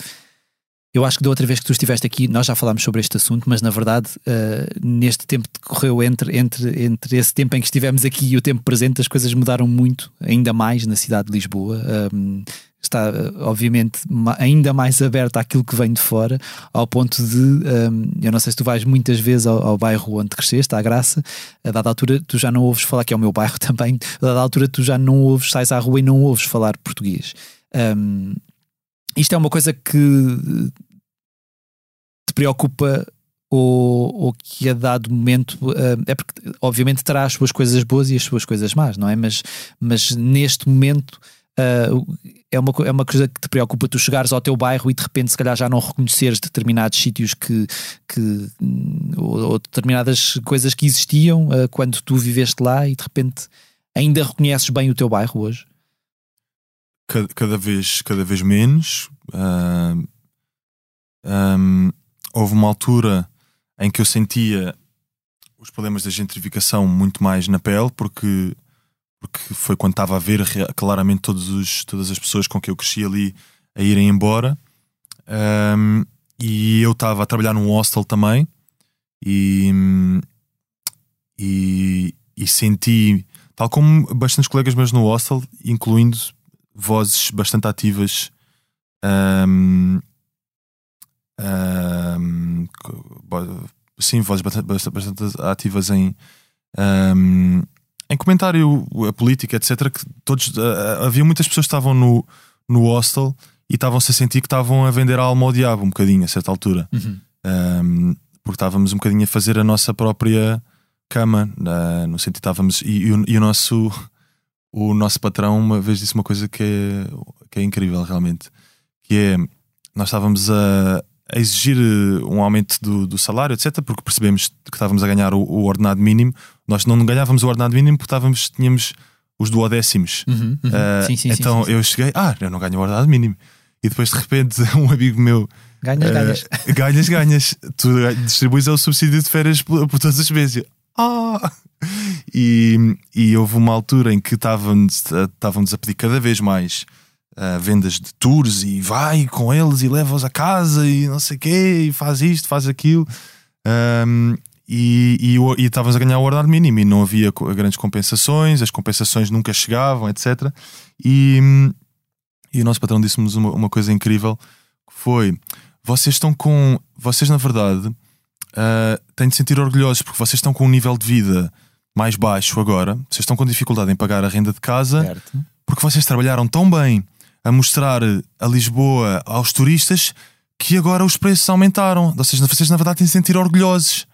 eu acho que da outra vez que tu estiveste aqui, nós já falámos sobre este assunto, mas na verdade, uh, neste tempo que correu entre, entre, entre esse tempo em que estivemos aqui e o tempo presente, as coisas mudaram muito, ainda mais na cidade de Lisboa. Um, está, obviamente, ainda mais aberta àquilo que vem de fora, ao ponto de, um, eu não sei se tu vais muitas vezes ao, ao, bairro onde cresceste, à Graça, a dada altura tu já não ouves falar, que é o meu bairro também, a dada altura tu já não ouves, sais à rua e não ouves falar português. Um, isto é uma coisa que te preocupa ou, ou que a dado momento uh, é porque obviamente terá as suas coisas boas e as suas coisas más, não é? Mas, mas neste momento uh, é, uma, é uma coisa que te preocupa tu chegares ao teu bairro e de repente se calhar já não reconheceres determinados sítios que, que ou, ou determinadas coisas que existiam uh, quando tu viveste lá e de repente ainda reconheces bem o teu bairro hoje? Cada, cada vez, cada vez menos. Uh, um, houve uma altura em que eu sentia os problemas da gentrificação muito mais na pele, porque, porque foi quando estava a ver claramente todos os, todas as pessoas com que eu cresci ali a irem embora. Um, e eu estava a trabalhar num hostel também e, e, e, senti, tal como bastantes colegas meus no hostel, incluindo vozes bastante ativas. Um, um, sim, vozes bastante, bastante ativas em, um, em comentário a política, etc. Que todos, uh, havia muitas pessoas que estavam no, no hostel e estavam-se a sentir que estavam a vender a alma ao diabo um bocadinho a certa altura. Uhum. Um, porque estávamos um bocadinho a fazer a nossa própria cama, uh, no sentido estávamos. E, e, o, e o nosso o nosso patrão uma vez disse uma coisa que é, que é incrível realmente, que é nós estávamos a, a exigir eh, um aumento do, do, salário, etc., porque percebemos que estávamos a ganhar o, o, ordenado mínimo. Nós não ganhávamos o ordenado mínimo porque estávamos, tínhamos os duodécimos. Uhum, uhum. Uh, sim, sim, então sim, eu cheguei, ah, eu não ganho o ordenado mínimo. E depois de repente um amigo meu. Ganhas, uh, ganhas. Ganhas, ganhas. tu distribuis o subsídio de férias por, por todas as vezes. Ah! E, e houve uma altura em que estávamos, estávamos a pedir cada vez mais uh, vendas de tours e vai com eles e leva-os a casa e não sei o quê, e faz isto, faz aquilo. Um, e estavas a ganhar o ordenado mínimo e não havia grandes compensações, as compensações nunca chegavam, etc. E, e o nosso patrão disse-nos uma, uma, coisa incrível que foi: vocês estão com. Vocês, na verdade, uh, têm de sentir orgulhosos porque vocês estão com um nível de vida mais baixo agora, vocês estão com dificuldade em pagar a renda de casa certo. porque vocês trabalharam tão bem a mostrar a Lisboa aos turistas que agora os preços aumentaram. Ou seja, vocês na verdade têm de sentir orgulhosos.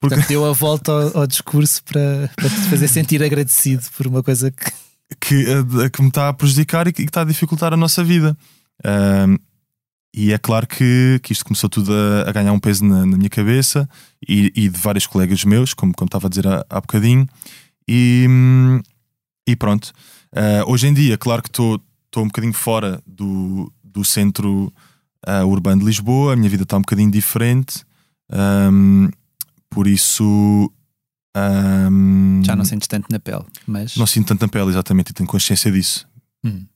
Porque... Portanto, deu a volta ao, ao discurso para, para, te fazer sentir agradecido por uma coisa que... Que, eh, que me está a prejudicar e que, está a dificultar a nossa vida. Um, e é claro que, que isto começou tudo a, a ganhar um peso na, na minha cabeça e, e, de vários colegas meus, como, como estava a dizer há, há bocadinho. E, e pronto. Uh, hoje em dia, claro que estou um bocadinho fora do, do centro uh, urbano de Lisboa, a minha vida está um bocadinho diferente. Um, por isso. Um, Já não sentes tanto na pele, mas. Não sinto tanto na pele, exatamente, e tenho consciência disso. Hum.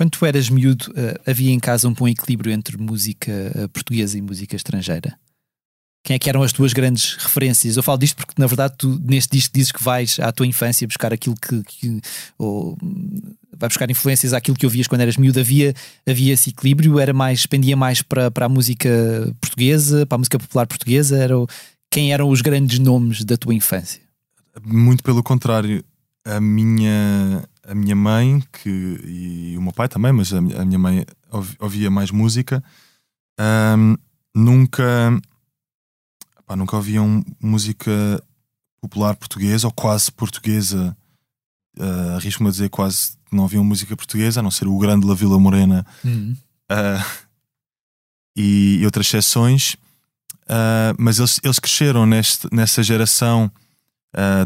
Quando tu eras miúdo, uh, havia em casa um bom equilíbrio entre música uh, portuguesa e música estrangeira? Quem é que eram as tuas grandes referências? Eu falo disto porque, na verdade, tu neste disco dizes que vais à tua infância buscar aquilo que. que ou, vai buscar influências àquilo que ouvias quando eras miúdo. Havia, havia esse equilíbrio? Era mais, pendia mais para, para a música portuguesa, para a música popular portuguesa? Era, quem eram os grandes nomes da tua infância? Muito pelo contrário. A minha, a minha mãe que, e o meu pai também, mas a, minha mãe ouvia mais música, um, nunca, pá, nunca ouviam música popular portuguesa ou quase portuguesa. Uh, Arrisco-me a dizer quase não ouviam música portuguesa, a não ser o grande La Vila Morena uhum. uh, e, e, outras exceções. Uh, mas eles, eles cresceram neste, nessa geração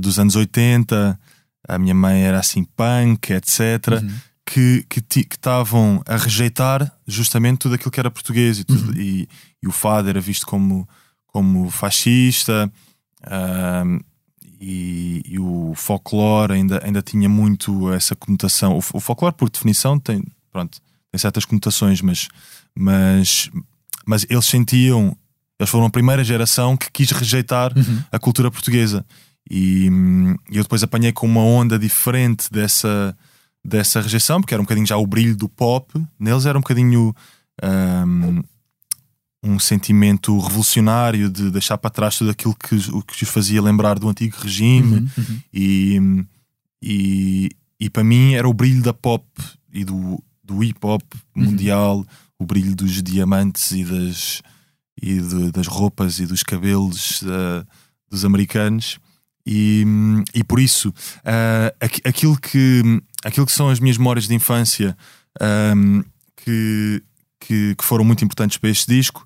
dos anos 80. A minha mãe era assim punk, etc. Uhum. Que estavam a rejeitar justamente tudo aquilo que era português e, tudo, uhum. e, e, o fado era visto como, como fascista. Uh, e, e, o folclore ainda, ainda tinha muito essa conotação. O, o folclore, por definição, tem, pronto, tem certas conotações, mas, mas, mas eles sentiam eles foram a primeira geração que quis rejeitar uhum. a cultura portuguesa. E eu depois apanhei com uma onda diferente dessa, dessa rejeição, porque era um bocadinho já o brilho do pop. Neles era um bocadinho um, um sentimento revolucionário de deixar para trás tudo aquilo que, o que os fazia lembrar do antigo regime. Uhum, uhum. E, e, e para mim era o brilho da pop e do, do hip hop uhum. mundial, uhum. o brilho dos diamantes e das e de, das roupas e dos cabelos uh, dos americanos. E, e por isso, uh, aquilo, que, aquilo que são as minhas memórias de infância um, ehm, que, que, que, foram muito importantes para este disco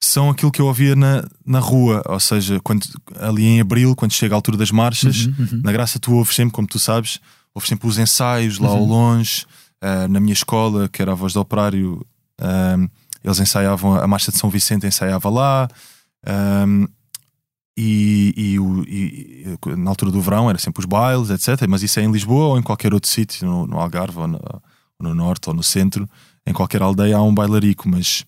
são aquilo que eu ouvia na, na rua, ou seja, quando, ali em abril, quando chega a altura das marchas, uhum, uhum. na Graça tu ouves sempre, como tu sabes, ouves sempre os ensaios lá uhum. ao longe, uh, na minha escola, que era a voz do operário. Uh, eles ensaiavam a marcha de São Vicente, ensaiava lá. Um, e, e, o, e, na altura do verão era sempre os bailes, etc. Mas isso é em Lisboa ou em qualquer outro sítio, no, no, Algarve, ou no, no, Norte, ou no Centro, em qualquer aldeia há um bailarico. Mas,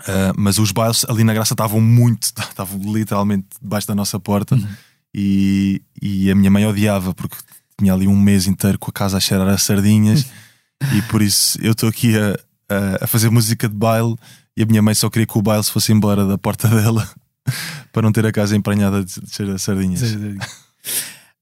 uh, mas os bailes ali na Graça estavam muito, estavam literalmente debaixo da nossa porta. Uhum. E, e a minha mãe odiava porque tinha ali um mês inteiro com a casa a cheirar a sardinhas. e por isso eu estou aqui a, a, fazer música de baile e a minha mãe só queria que o baile se fosse embora da porta dela para não ter a casa emprenhada de, de sardinhas.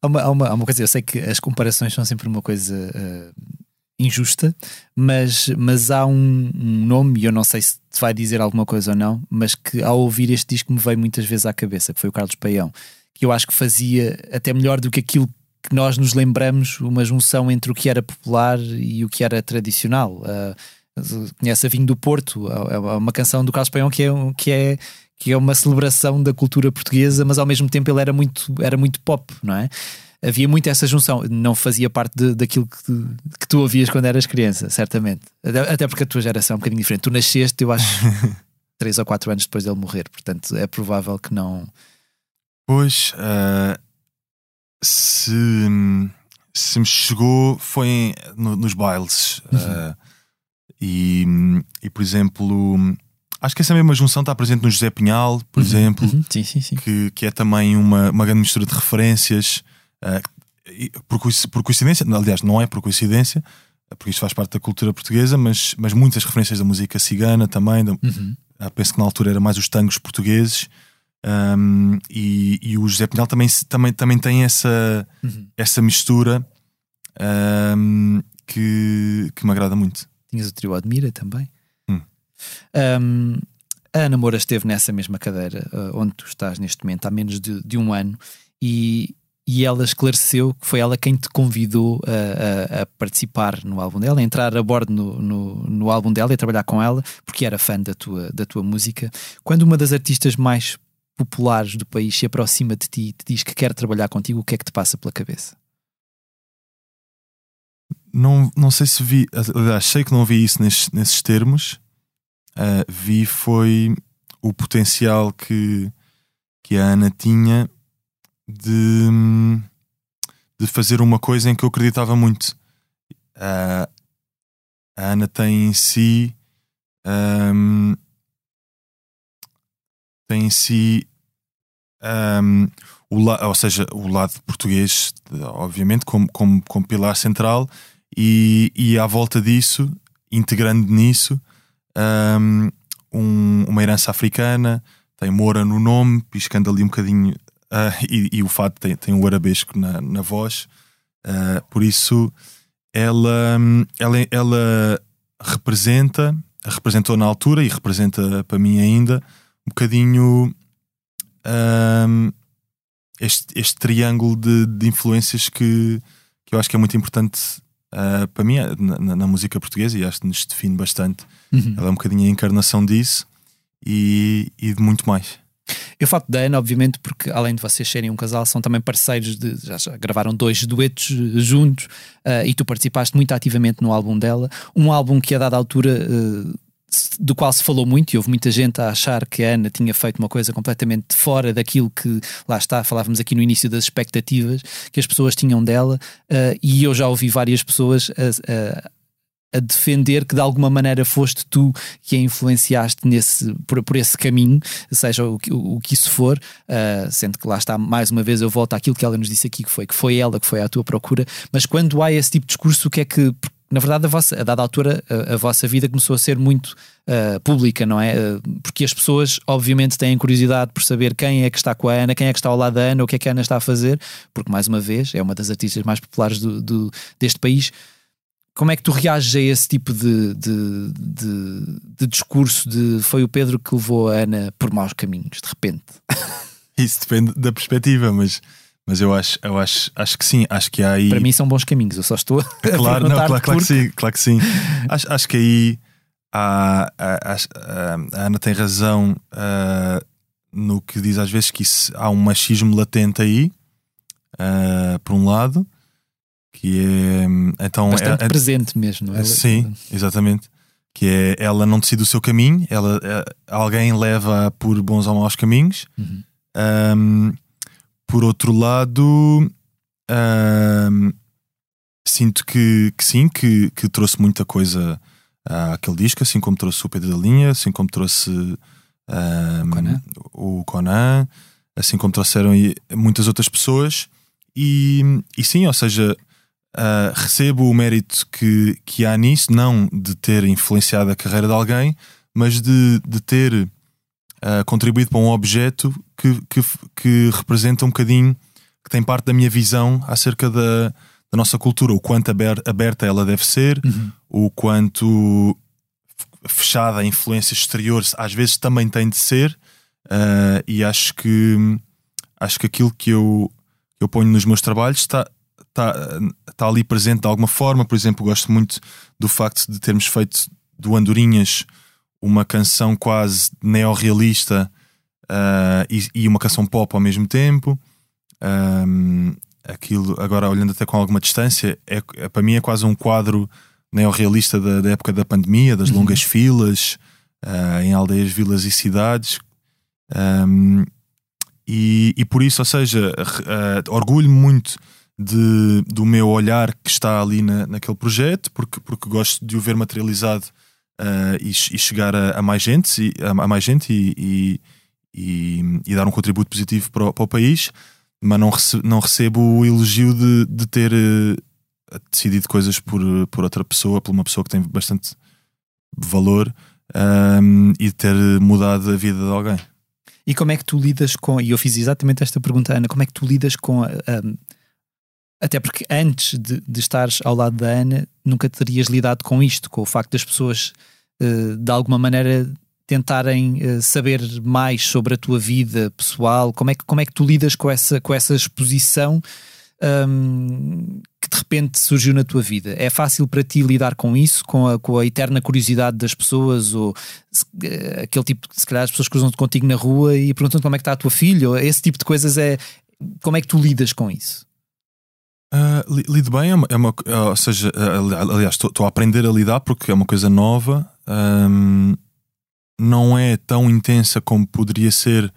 há, uma, há, uma, há uma coisa, eu sei que as comparações são sempre uma coisa uh, injusta, mas, mas há um, um, nome, e eu não sei se te vai dizer alguma coisa ou não, mas que ao ouvir este disco me veio muitas vezes à cabeça, que foi o Carlos Paião, que eu acho que fazia até melhor do que aquilo que nós nos lembramos uma junção entre o que era popular e o que era tradicional. Uh, conhece a Vinho do Porto, é uma canção do Carlos Paião que é, que é que é uma celebração da cultura portuguesa, mas ao mesmo tempo ele era muito, era muito pop, não é? Havia muito essa junção, não fazia parte de, daquilo que tu, que tu ouvias quando eras criança, certamente. Até porque a tua geração é um bocadinho diferente. Tu nasceste, eu acho, três ou quatro anos depois dele morrer, portanto é provável que não. Pois, uh, se, se me chegou foi no, nos bailes. Uhum. Uh, e, e, por exemplo, acho que essa mesma junção está presente no José Pinhal, por uhum. exemplo, uhum. Sim, sim, sim. Que, que é também uma, uma grande mistura de referências. Uh, por, por coincidência, aliás, não é por coincidência, porque isto faz parte da cultura portuguesa, mas, mas muitas referências da música cigana também. Da, uhum. Penso que na altura era mais os tangos portugueses. Um, e, e, o José Pinhal também, também, também tem essa, uhum. essa mistura um, que, que me agrada muito. Tinhas o trio Admira também. Um, a Ana Moura esteve nessa mesma cadeira uh, onde tu estás neste momento há menos de, de um ano e, e ela esclareceu que foi ela quem te convidou a, a, a participar no álbum dela, a entrar a bordo no, no, no, álbum dela e trabalhar com ela, porque era fã da tua, da tua música. Quando uma das artistas mais populares do país se aproxima de ti e te diz que quer trabalhar contigo, o que é que te passa pela cabeça? Não, não sei se vi, aliás, sei que não vi isso nesses, nesses termos. Uh, vi foi o potencial que, que a Ana tinha de, de fazer uma coisa em que eu acreditava muito. Uh, a Ana tem em si um, tem em si um, o la, ou seja, o lado português, obviamente, como, como, como pilar central, e, e à volta disso, integrando nisso, um, uma herança africana, tem Moura no nome, piscando ali um bocadinho, uh, e, e, o fato tem, tem um arabesco na, na voz, uh, por isso ela, ela, ela representa, representou na altura e representa para mim ainda um bocadinho um, este, este triângulo de, de influências que, que eu acho que é muito importante uh, para mim na, na, música portuguesa e acho que nos define bastante. Uhum. Ela é um bocadinho a encarnação disso e, e de muito mais. Eu falo da Ana, obviamente, porque além de vocês serem um casal, são também parceiros de. Já, já gravaram dois duetos juntos uh, e tu participaste muito ativamente no álbum dela. Um álbum que a dada altura uh, do qual se falou muito e houve muita gente a achar que a Ana tinha feito uma coisa completamente fora daquilo que lá está, falávamos aqui no início das expectativas que as pessoas tinham dela uh, e eu já ouvi várias pessoas a, a a defender que de alguma maneira foste tu que a influenciaste nesse, por, por esse caminho, seja o, o, o que isso for, uh, sendo que lá está, mais uma vez eu volto àquilo que ela nos disse aqui, que foi que foi ela que foi à tua procura, mas quando há esse tipo de discurso, o que é que na verdade, a, vossa, a dada altura, a, a, vossa vida começou a ser muito uh, pública, não é? Uh, porque as pessoas, obviamente, têm curiosidade por saber quem é que está com a Ana, quem é que está ao lado da Ana, o que é que a Ana está a fazer, porque, mais uma vez, é uma das artistas mais populares do, do deste país. Como é que tu reages a esse tipo de, de, de, de discurso de foi o Pedro que levou a Ana por maus caminhos, de repente? Isso depende da perspectiva, mas mas eu acho, eu acho, acho que sim, acho que há aí. Para mim são bons caminhos, eu só estou a Claro, não, claro, claro que sim, claro que sim. acho, acho que aí há, há, a Ana tem razão uh, no que diz às vezes que isso, há um machismo latente aí, uh, por um lado, que é então bastante é, presente mesmo, não é? Sim, exatamente. Que é ela não decide o seu caminho, ela, é, alguém leva por bons ou maus caminhos. Uhum. Um, por outro lado, sinto que, que sim, que, que, trouxe muita coisa àquele disco, assim como trouxe o Pedro da Linha, assim como trouxe Conan. o Conan, assim como trouxeram muitas outras pessoas. E, e sim, ou seja, uh, recebo o mérito que, que há nisso, não de ter influenciado a carreira de alguém, mas de, de ter uh, contribuído para um objeto que, que, que, representa um bocadinho, que tem parte da minha visão acerca da, da nossa cultura, o quanto aberta ela deve ser, uhum. o quanto fechada a influências exteriores às vezes também tem de ser, uh, e acho que acho que aquilo que eu, eu ponho nos meus trabalhos está, está tá ali presente de alguma forma. Por exemplo, gosto muito do facto de termos feito do Andorinhas uma canção quase neorrealista uh, e, e, uma canção pop ao mesmo tempo. Um, aquilo, agora olhando até com alguma distância, é, é, para mim é quase um quadro neorrealista da, da época da pandemia, das uhum. longas filas uh, em aldeias, vilas e cidades. Um, e, e, por isso, ou seja, uh, orgulho muito de, do meu olhar que está ali na, naquele projeto, porque, porque gosto de o ver materializado uh, e, e, chegar a, a, mais gente, e, a, mais gente e, e, dar um contributo positivo para o, para o país, mas não, rece, não recebo o elogio de, de ter uh, decidido coisas por, por outra pessoa, por uma pessoa que tem bastante valor um, e ter mudado a vida de alguém. E como é que tu lidas com, e eu fiz exatamente esta pergunta, Ana, como é que tu lidas com. Um, até porque antes de, de estares ao lado da Ana, nunca terias lidado com isto, com o facto das pessoas uh, de alguma maneira tentarem uh, saber mais sobre a tua vida pessoal. Como é que, como é que tu lidas com essa, com essa exposição um, que de repente surgiu na tua vida? É fácil para ti lidar com isso, com a, com a eterna curiosidade das pessoas, ou se, uh, aquele tipo, se calhar as pessoas cruzam-te contigo na rua e perguntam como é que está a tua filha, ou esse tipo de coisas é. Como é que tu lidas com isso? Uh, lido bem, é uma, é uma uh, ou seja, uh, aliás, estou a aprender a lidar porque é uma coisa nova, um, não é tão intensa como poderia ser,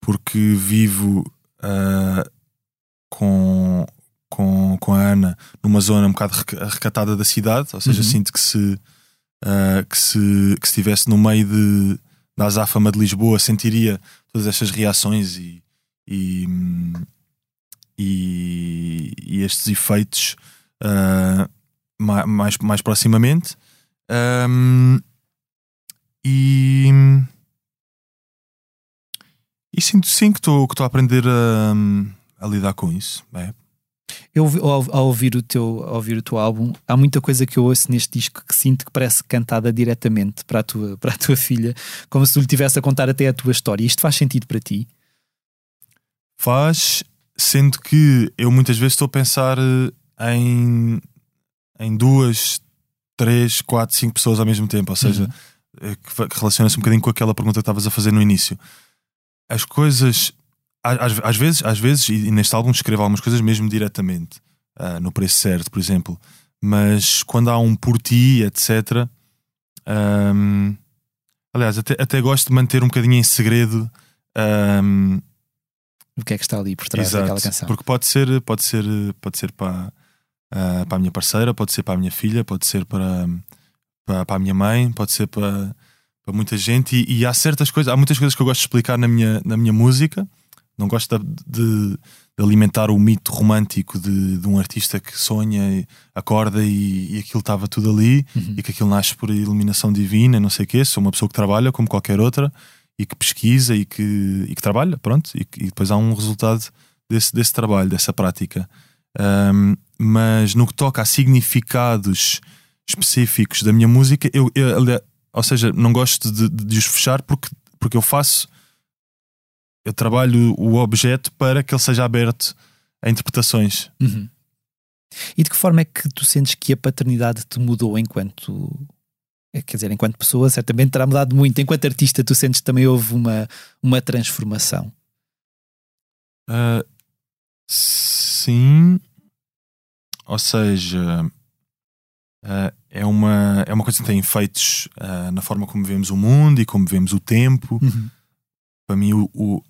porque vivo com, com, com a Ana numa zona um bocado recatada da cidade, ou seja, uhum. sinto que se, que se que estivesse no meio de, da azáfama de Lisboa sentiria todas estas reações e, e e, e estes efeitos uh, mais, mais proximamente. Um, e, e sinto sim que estou a aprender a, a lidar com isso. É. Eu, ao, ao, ouvir o teu, ao ouvir o teu álbum, há muita coisa que eu ouço neste disco que sinto que parece cantada diretamente para a tua, para a tua filha, como se tu lhe tivesse a contar até a tua história. Isto faz sentido para ti? Faz, Sendo que eu muitas vezes estou a pensar eh, em, em duas, três, quatro, cinco pessoas ao mesmo tempo, ou seja, uhum. Que, que relaciona-se um bocadinho com aquela pergunta que estavas a fazer no início. As coisas, às, às vezes, às vezes, e neste álbum escrevo algumas coisas mesmo diretamente, uh, no preço certo, por exemplo, mas quando há um por ti, etc. Um, aliás, até, até gosto de manter um bocadinho em segredo um, o que é que está ali por trás Exato, daquela canção. Porque pode ser, pode ser, pode ser para, uh, para a minha parceira, pode ser para a minha filha, pode ser para, para, para a minha mãe, pode ser para, para muita gente. E, e, há certas coisas, há muitas coisas que eu gosto de explicar na minha, na minha música. Não gosto de, de, de alimentar o mito romântico de, de, um artista que sonha, acorda e, e aquilo estava tudo ali uhum. e que aquilo nasce por iluminação divina, não sei o quê. Sou uma pessoa que trabalha como qualquer outra e que pesquisa e que, e que trabalha, pronto, e, e, depois há um resultado desse, desse trabalho, dessa prática. Um, mas no que toca a significados específicos da minha música, eu, eu ou seja, não gosto de, de, os fechar porque, porque eu faço, eu trabalho o objeto para que ele seja aberto a interpretações. Uhum. E de que forma é que tu sentes que a paternidade te mudou enquanto quer dizer, enquanto pessoa, certamente terá mudado muito. Enquanto artista, tu sentes que também houve uma, uma transformação? Uh, sim. Ou seja, uh, é, uma, é uma coisa que tem efeitos uh, na forma como vemos o mundo e como vemos o tempo. Uhum. Para mim, o, o,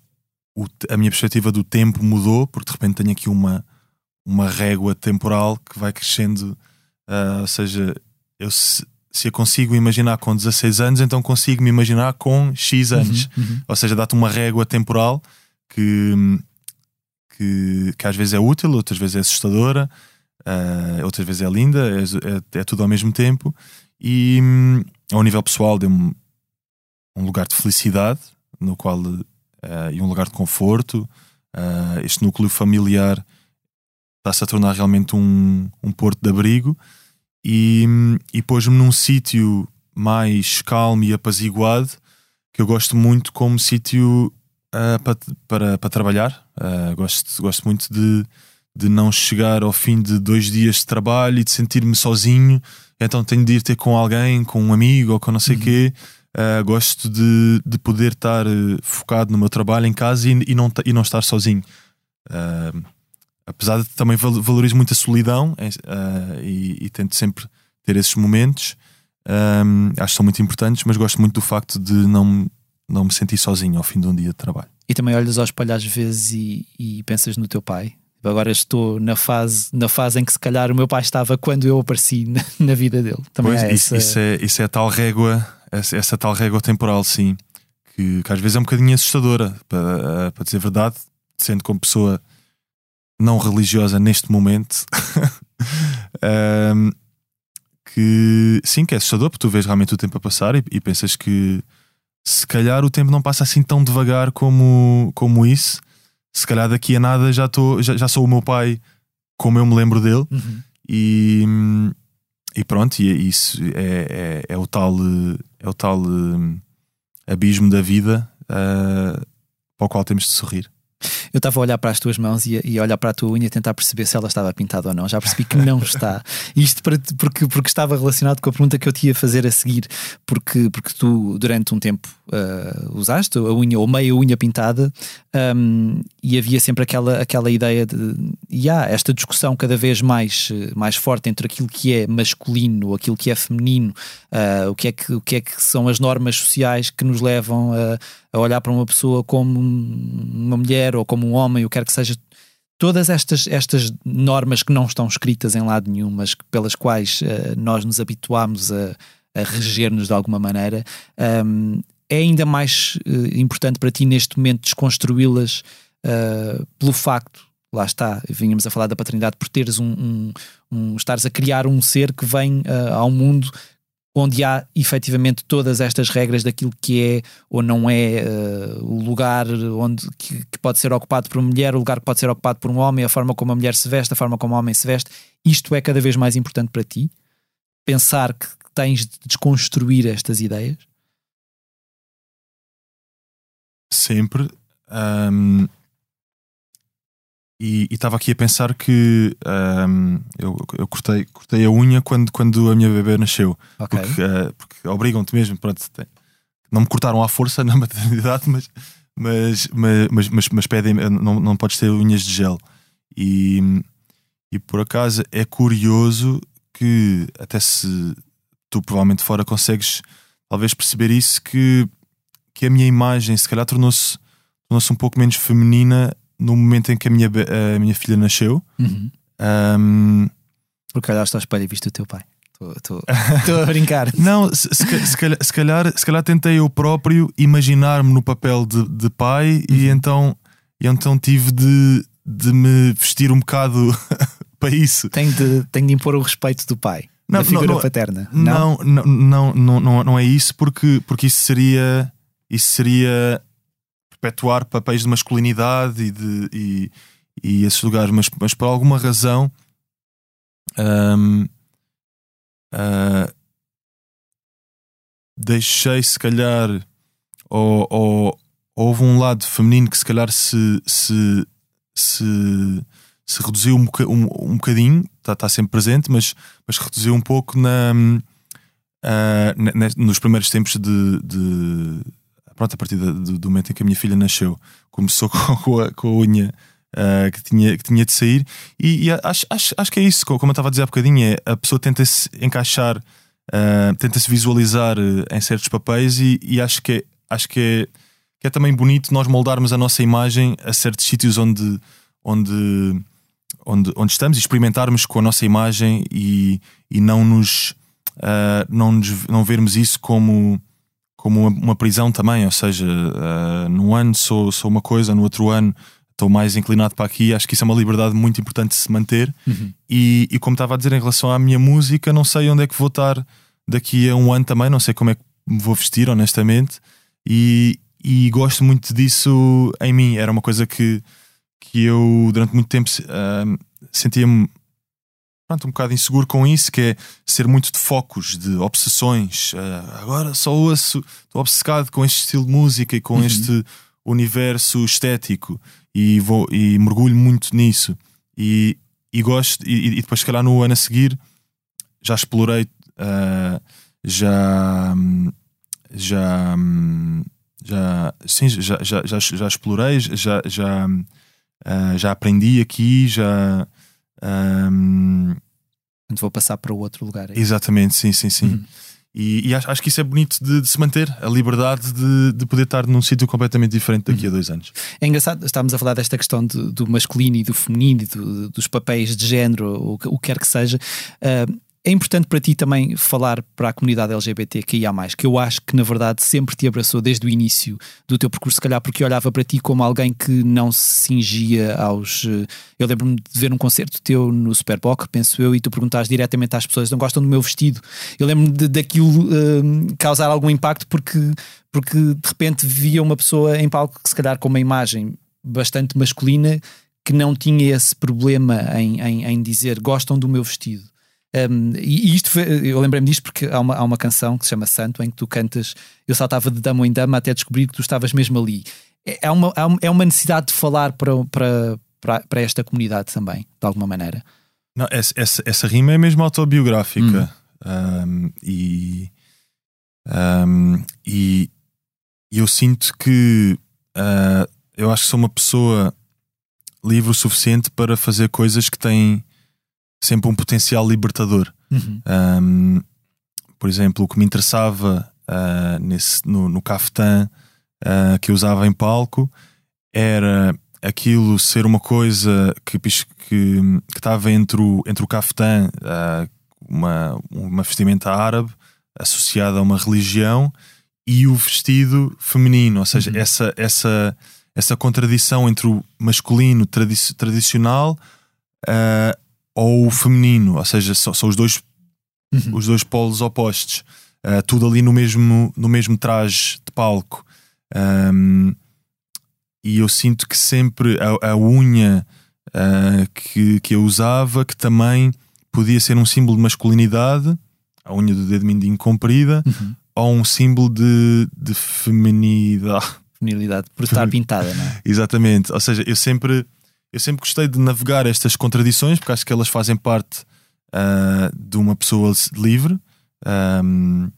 o, a minha perspectiva do tempo mudou, porque de repente tenho aqui uma, uma régua temporal que vai crescendo. ou seja, eu se eu consigo imaginar com 16 anos, então consigo me imaginar com X uhum, anos. Uhum, uhum. Ou seja, dá-te uma régua temporal que, que, que, às vezes é útil, outras vezes é assustadora, uh, outras vezes é linda, é, é, é, tudo ao mesmo tempo. E um, ao nível pessoal, deu-me um lugar de felicidade, no qual, uh, e um lugar de conforto. Uh, este núcleo familiar está-se a tornar realmente um, um porto de abrigo e, e pôs-me num sítio mais calmo e apaziguado que eu gosto muito como sítio uh, para, para, para trabalhar. Uh, gosto, gosto muito de, de não chegar ao fim de dois dias de trabalho e de sentir-me sozinho, então tenho de ir ter com alguém, com um amigo ou com não sei o uhum. quê. Uh, gosto de, de poder estar focado no meu trabalho em casa e, e, não, e não estar sozinho. Uh, apesar de também valorizo muito a solidão e, e, tento sempre ter esses momentos, um, acho que são muito importantes, mas gosto muito do facto de não, não me sentir sozinho ao fim de um dia de trabalho. E também olhas ao espelho às vezes e, e pensas no teu pai? Agora estou na fase, na fase em que se calhar o meu pai estava quando eu apareci na, na vida dele. Também pois, é isso, essa... isso, é, isso é a tal régua, essa, essa tal régua temporal, sim, que, que, às vezes é um bocadinho assustadora, para, para dizer a verdade, sendo como pessoa não religiosa neste momento. um, que sim, que é assustador, porque tu vês realmente o tempo a passar e, e, pensas que se calhar o tempo não passa assim tão devagar como, como isso se calhar daqui a nada já, tô, já, já sou o meu pai como eu me lembro dele uhum. e, e pronto, e é isso é, é, é, o tal é o tal uh, abismo da vida uh, para o qual temos de sorrir. Eu estava a olhar para as tuas mãos e, e a olhar para a tua unha tentar perceber se ela estava pintada ou não. Já percebi que não está. Isto para, porque, porque estava relacionado com a pergunta que eu te ia fazer a seguir, porque, porque tu durante um tempo uh, usaste a unha ou meia unha pintada um, e havia sempre aquela, aquela ideia de e há esta discussão cada vez mais, mais forte entre aquilo que é masculino, aquilo que é feminino, uh, o, que é que, o que é que são as normas sociais que nos levam a, a olhar para uma pessoa como uma mulher ou como um homem, ou quer que seja todas estas, estas normas que não estão escritas em lado nenhum, mas pelas quais uh, nós nos habituámos a, a reger-nos de alguma maneira, um, é ainda mais uh, importante para ti neste momento desconstruí-las uh, pelo facto, lá está, vínhamos a falar da paternidade, por teres um, um, um estares a criar um ser que vem uh, ao mundo onde há efetivamente todas estas regras daquilo que é ou não é uh, o lugar onde que, que, pode ser ocupado por uma mulher, o lugar que pode ser ocupado por um homem, a forma como a mulher se veste, a forma como o homem se veste, isto é cada vez mais importante para ti? Pensar que tens de desconstruir estas ideias? sempre. E estava aqui a pensar que um, eu, eu cortei, cortei a unha quando, quando a minha bebê nasceu. Okay. Porque, uh, porque obrigam-te mesmo. Pronto, tem, não me cortaram à força na maternidade, mas, mas, mas, mas, mas pedem, não, não podes ter unhas de gel. E, e por acaso é curioso que, até se tu provavelmente fora consegues talvez perceber isso, que que a minha imagem se calhar tornou-se tornou um pouco menos feminina no momento em que a minha, a minha filha nasceu. Uhum. Um, Porque olhaste ao espelho e viste o teu pai. Estou a brincar. Não, se, se, se, calhar, se, calhar, se calhar tentei eu próprio imaginar-me no papel de, de pai uhum. e então, e então tive de, de me vestir um bocado para isso. Tenho de, tenho de impor o respeito do pai. Não, da figura não, não, paterna. Não? Não, não, não, não, não é isso, porque, porque isso seria isso seria perpetuar papéis de masculinidade e, de, e, e esses lugares, mas, mas por alguma razão um, uh, ah, deixei se calhar ou, ou, houve um lado feminino que se calhar se, se, se, se reduziu um, um, um bocadinho, está tá sempre presente, mas, mas reduziu um pouco na, uh, nos primeiros tempos de, de pronto, a partir do, do, momento em que a minha filha nasceu, começou com a, com a unha uh, que, tinha, que tinha de sair, e, e, acho, acho, acho que é isso, como eu estava a dizer há bocadinho, é a pessoa tenta-se encaixar, uh, tenta-se visualizar uh, em certos papéis, e, e, acho que, é, acho que é, que é também bonito nós moldarmos a nossa imagem a certos sítios onde, onde, onde, onde estamos e experimentarmos com a nossa imagem e, e não nos. não, nos, não vermos isso como como uma, uma prisão também, ou seja, uh, num ano sou, sou uma coisa, no outro ano estou mais inclinado para aqui. Acho que isso é uma liberdade muito importante de se manter. Uhum. E, e, como estava a dizer em relação à minha música, não sei onde é que vou estar daqui a um ano também, não sei como é que me vou vestir, honestamente. E, e gosto muito disso em mim. Era uma coisa que, que eu, durante muito tempo, uh, sentia-me pronto, um bocado inseguro com isso, que é ser muito de focos, de obsessões. Uh, agora só ouço, estou obcecado com este estilo de música e com uhum. este universo estético e, vou, e mergulho muito nisso. E, e gosto, e, e depois, se calhar, no ano a seguir, já explorei, uh, já, já, já, sim, já, já, já, já explorei, já, já, uh, já aprendi aqui, já. Um, vou passar para o outro lugar. É exatamente, sim, sim, sim. Uhum. E, e acho, acho, que isso é bonito de, de se manter, a liberdade de, de poder estar num sítio completamente diferente daqui a uhum. dois anos. É engraçado, estávamos a falar desta questão de, do masculino e do feminino, e do, dos papéis de género, o, o que quer que seja. Uh, é importante para ti também falar para a comunidade LGBTQIA, que eu acho que na verdade sempre te abraçou desde o início do teu percurso, se calhar porque olhava para ti como alguém que não se cingia aos. Eh, eu lembro-me de ver um concerto teu no Superboc, penso eu, e tu perguntaste diretamente às pessoas: não gostam do meu vestido? Eu lembro-me daquilo uh, causar algum impacto porque, porque de repente via uma pessoa em palco se calhar com uma imagem bastante masculina que não tinha esse problema em, em, em dizer gostam do meu vestido. Um, e isto foi, eu lembrei-me disto porque há uma, há uma canção que se chama Santo em que tu cantas Eu saltava de dama em dama até descobrir que tu estavas mesmo ali. É, é uma, é uma necessidade de falar para, para, para, para esta comunidade também, de alguma maneira. Não, essa, essa, essa rima é mesmo autobiográfica hum. um, e, um, e, e eu sinto que uh, eu acho que sou uma pessoa livre o suficiente para fazer coisas que têm sempre um potencial libertador. Uhum. Um, por exemplo, o que me interessava uh, nesse, no, no caftan uh, que eu usava em palco era aquilo ser uma coisa que, que, que estava entre o, entre o caftan, uh, uma, uma vestimenta árabe associada a uma religião, e o vestido feminino, ou seja, uhum. essa, essa, essa contradição entre o masculino tradi tradicional uh, ou o feminino, ou seja, são, são os dois uhum. os dois polos opostos, uh, tudo ali no mesmo, no mesmo traje de palco. Um, e eu sinto que sempre a, a unha uh, que, que eu usava, que também podia ser um símbolo de masculinidade, a unha do dedo mindinho comprida, uhum. ou um símbolo de, de feminidade. Feminilidade, por estar pintada, não é? Exatamente, ou seja, eu sempre eu sempre gostei de navegar estas contradições porque acho que elas fazem parte uh, de uma pessoa livre um,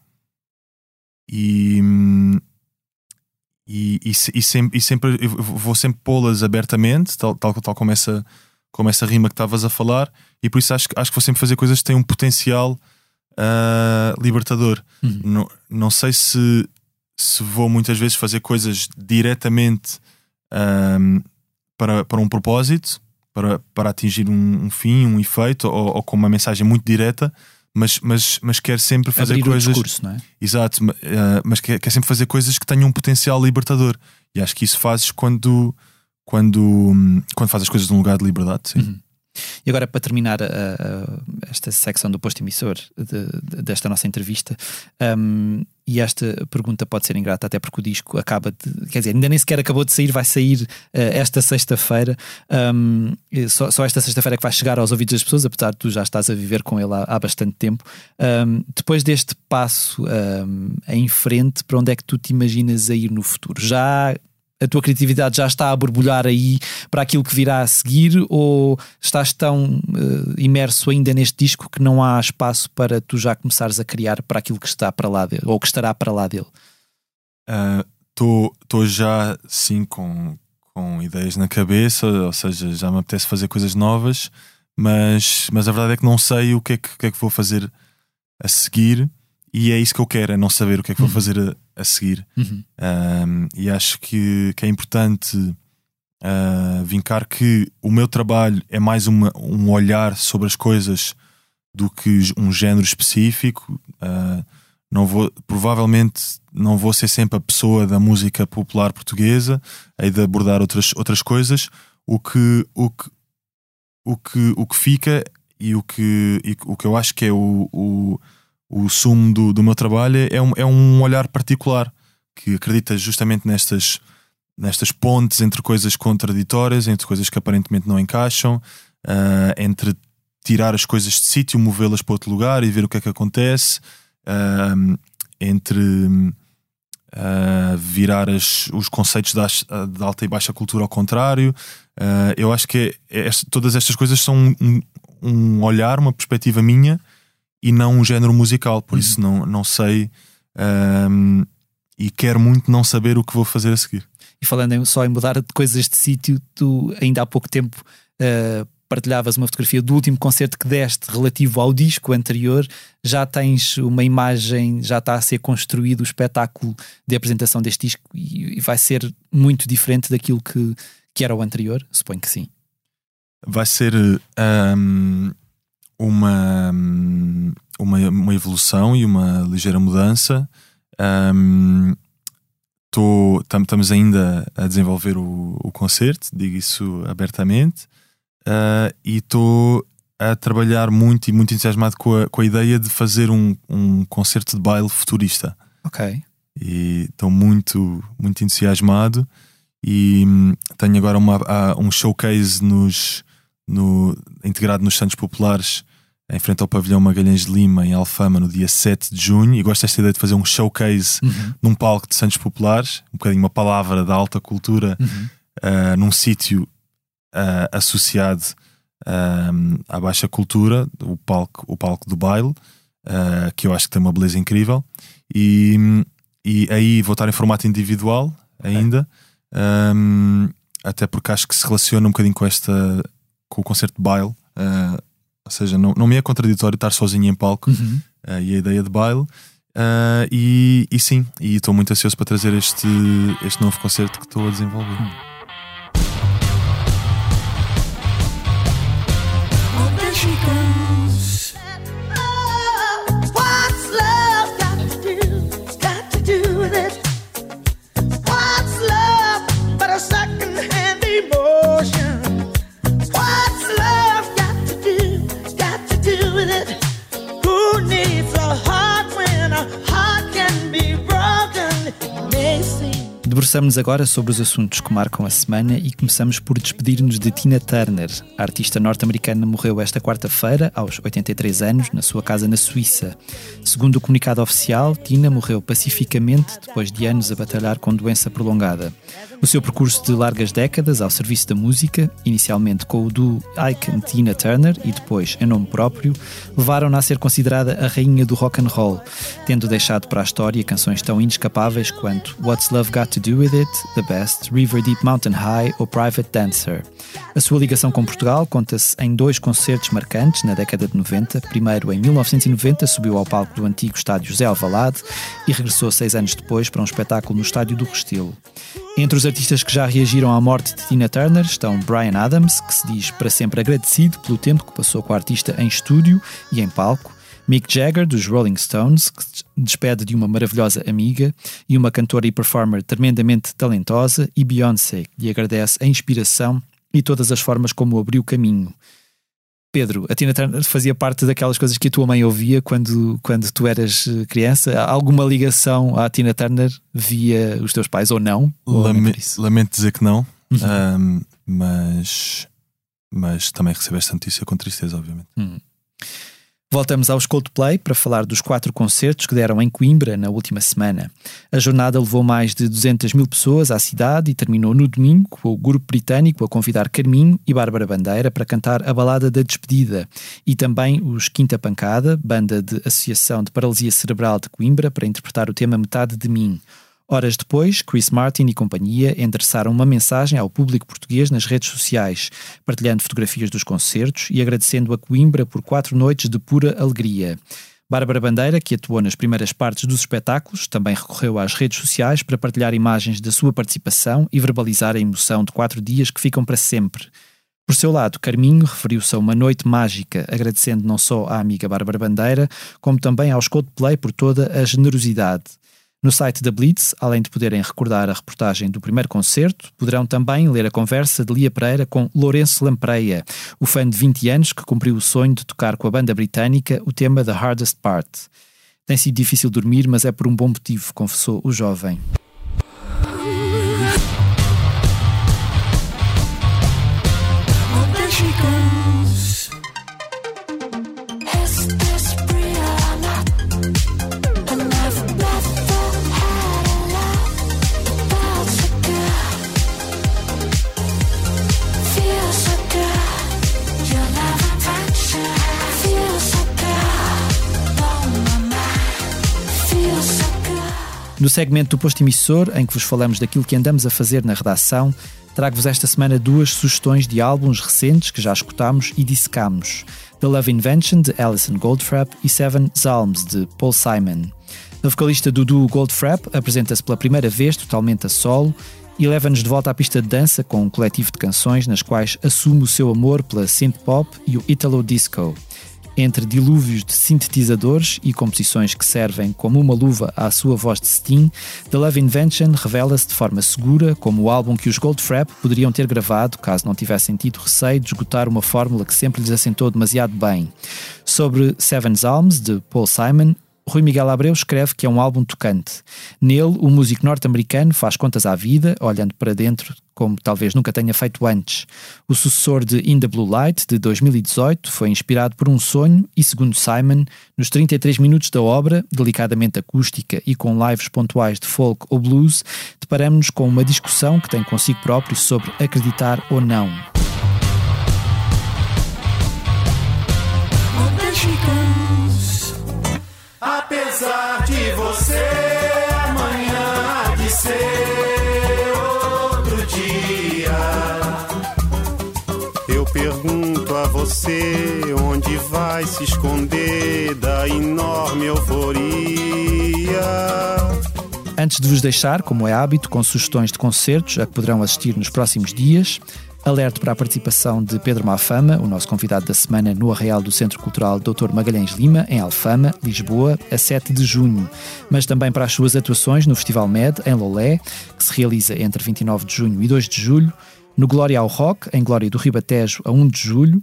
e, e, e, e, sempre, e sempre vou sempre pô-las abertamente, tal, tal, tal como, essa, como essa rima que estavas a falar, e por isso acho, acho que vou sempre fazer coisas que têm um potencial uh, libertador. Uhum. Não, não sei se, se vou muitas vezes fazer coisas diretamente um, para, para um propósito, para, para atingir um, um fim, um efeito, ou, ou, com uma mensagem muito direta, mas, mas, mas quer sempre fazer Abrir coisas. O discurso, não é? Exato, uh, mas quer, quer sempre fazer coisas que tenham um potencial libertador. E acho que isso fazes quando, quando, quando fazes as coisas num lugar de liberdade. Sim. Uhum. E agora, para terminar uh, esta secção do posto emissor de, de, desta nossa entrevista, um, e esta pergunta pode ser ingrata, até porque o disco acaba de. Quer dizer, ainda nem sequer acabou de sair, vai sair uh, esta sexta-feira. Um, só, só, esta sexta-feira é que vai chegar aos ouvidos das pessoas, apesar de tu já estás a viver com ele há, há bastante tempo. Um, depois deste passo em frente, para onde é que tu te imaginas a ir no futuro? Já a tua criatividade já está a borbulhar aí para aquilo que virá a seguir ou estás tão uh, imerso ainda neste disco que não há espaço para tu já começares a criar para aquilo que está para lá dele ou que estará para lá dele? Estou uh, já sim com, com ideias na cabeça, ou seja, já me apetece fazer coisas novas, mas, mas a verdade é que não sei o que é que, que, é que vou fazer a seguir e é isso que eu quero, é não saber o que é que vou uhum. fazer a, a seguir. Uhum. Um, e acho que, que é importante uh, vincar que o meu trabalho é mais uma, um olhar sobre as coisas do que um género específico. Uh, não vou, provavelmente não vou ser sempre a pessoa da música popular portuguesa, hei de abordar outras, outras coisas. O que, o que, o que, o que fica e o que, e o que eu acho que é o, o o sumo do, do meu trabalho é um, é um olhar particular que acredita justamente nestas, nestas pontes entre coisas contraditórias, entre coisas que aparentemente não encaixam, uh, entre tirar as coisas de sítio, movê-las para outro lugar e ver o que é que acontece, uh, entre uh, virar as, os conceitos da, alta e baixa cultura ao contrário. Eu acho que é, é, todas estas coisas são um, um, olhar, uma perspectiva minha e não um género musical, por uhum. isso não, não sei um, e quero muito não saber o que vou fazer a seguir. E falando só em mudar de coisas de sítio, tu ainda há pouco tempo uh, partilhavas uma fotografia do último concerto que deste relativo ao disco anterior, já tens uma imagem, já está a ser construído o espetáculo de apresentação deste disco e, vai ser muito diferente daquilo que, que era o anterior? Suponho que sim. Vai ser um, uma, uma, uma evolução e uma ligeira mudança. Um, estamos ainda a desenvolver o, o concerto, digo isso abertamente uh, e estou a trabalhar muito e muito entusiasmado com a, com a ideia de fazer um, um concerto de baile futurista. Ok. E estou muito, muito entusiasmado e hum, tenho agora uma, um showcase nos, no, integrado nos Santos Populares em frente ao pavilhão Magalhães de Lima, em Alfama, no dia 7 de junho. E gosto desta ideia de fazer um showcase uhum. num palco de Santos Populares, um bocadinho uma palavra da alta cultura, uhum. uh, num sítio uh, associado uh, à baixa cultura, o palco, o palco do baile, uh, que eu acho que tem uma beleza incrível. E, e aí vou estar em formato individual ainda, um, até porque acho que se relaciona um bocadinho com esta com o concerto de baile. Ou seja, não, não me é contraditório estar sozinho em palco uhum. e a ideia de baile. Uh, e, e, sim, e estou muito ansioso para trazer este, este novo concerto que estou a desenvolver. Uhum. Debruçamos agora sobre os assuntos que marcam a semana e começamos por despedir-nos de Tina Turner. A artista norte-americana morreu esta quarta-feira, aos 83 anos, na sua casa na Suíça. Segundo o comunicado oficial, Tina morreu pacificamente depois de anos a batalhar com doença prolongada. O seu percurso de largas décadas ao serviço da música, inicialmente com o duo Icon Tina Turner e depois em nome próprio, levaram-na a ser considerada a rainha do rock and roll, tendo deixado para a história canções tão inescapáveis quanto What's Love Got to Do With It, The Best, River Deep Mountain High ou Private Dancer. A sua ligação com Portugal conta-se em dois concertos marcantes na década de 90. Primeiro, em 1990, subiu ao palco do antigo estádio José Alvalade e regressou seis anos depois para um espetáculo no estádio do Restelo. Entre os artistas que já reagiram à morte de Tina Turner estão Brian Adams, que se diz para sempre agradecido pelo tempo que passou com a artista em estúdio e em palco, Mick Jagger, dos Rolling Stones, que despede de uma maravilhosa amiga, e uma cantora e performer tremendamente talentosa, e Beyoncé, que lhe agradece a inspiração e todas as formas como abriu caminho. Pedro, a Tina Turner fazia parte daquelas coisas que a tua mãe ouvia quando, quando tu eras eh, criança? Há alguma ligação à Tina Turner via os teus pais ou não? Lame lamento dizer que não, uhum. um, mas, mas também recebo esta notícia com tristeza, obviamente. Uhum. Voltamos aos Coldplay para falar dos quatro concertos que deram em Coimbra na última semana. A jornada levou mais de 200 mil pessoas à cidade e terminou no domingo com o grupo britânico a convidar Carminho e Bárbara Bandeira para cantar a balada da despedida e também os Quinta Pancada, banda de Associação de Paralisia Cerebral de Coimbra, para interpretar o tema Metade de Mim. Horas depois, Chris Martin e companhia endereçaram uma mensagem ao público português nas redes sociais, partilhando fotografias dos concertos e agradecendo a Coimbra por quatro noites de pura alegria. Bárbara Bandeira, que atuou nas primeiras partes dos espetáculos, também recorreu às redes sociais para partilhar imagens da sua participação e verbalizar a emoção de quatro dias que ficam para sempre. Por seu lado, Carminho referiu-se a uma noite mágica, agradecendo não só à amiga Bárbara Bandeira, como também aos Coldplay por toda a generosidade. No site da Blitz, além de poderem recordar a reportagem do primeiro concerto, poderão também ler a conversa de Lia Pereira com Lourenço Lampreia, o fã de 20 anos que cumpriu o sonho de tocar com a banda britânica o tema The Hardest Part. Tem sido difícil dormir, mas é por um bom motivo, confessou o jovem. No segmento do posto emissor, em que vos falamos daquilo que andamos a fazer na redação, trago-vos esta semana duas sugestões de álbuns recentes que já escutámos e dissecámos: The Love Invention de Alison Goldfrapp e Seven Psalms de Paul Simon. A vocalista do duo Goldfrapp apresenta-se pela primeira vez totalmente a solo e leva-nos de volta à pista de dança com um coletivo de canções nas quais assume o seu amor pela synth pop e o italo disco. Entre dilúvios de sintetizadores e composições que servem como uma luva à sua voz de Sting, The Love Invention revela-se de forma segura como o álbum que os Goldfrapp poderiam ter gravado caso não tivessem tido receio de esgotar uma fórmula que sempre lhes assentou demasiado bem. Sobre Seven Psalms, de Paul Simon, Rui Miguel Abreu escreve que é um álbum tocante. Nele, o músico norte-americano faz contas à vida, olhando para dentro como talvez nunca tenha feito antes. O sucessor de In the Blue Light, de 2018, foi inspirado por um sonho e, segundo Simon, nos 33 minutos da obra, delicadamente acústica e com lives pontuais de folk ou blues, deparamos-nos com uma discussão que tem consigo próprio sobre acreditar ou não. Apesar de você, amanhã há de ser outro dia. Eu pergunto a você onde vai se esconder da enorme euforia. Antes de vos deixar, como é hábito, com sugestões de concertos a que poderão assistir nos próximos dias, Alerto para a participação de Pedro Mafama, o nosso convidado da semana, no Arraial do Centro Cultural Dr. Magalhães Lima, em Alfama, Lisboa, a 7 de junho. Mas também para as suas atuações no Festival MED, em Lolé, que se realiza entre 29 de junho e 2 de julho, no Glória ao Rock, em Glória do Ribatejo, a 1 de julho,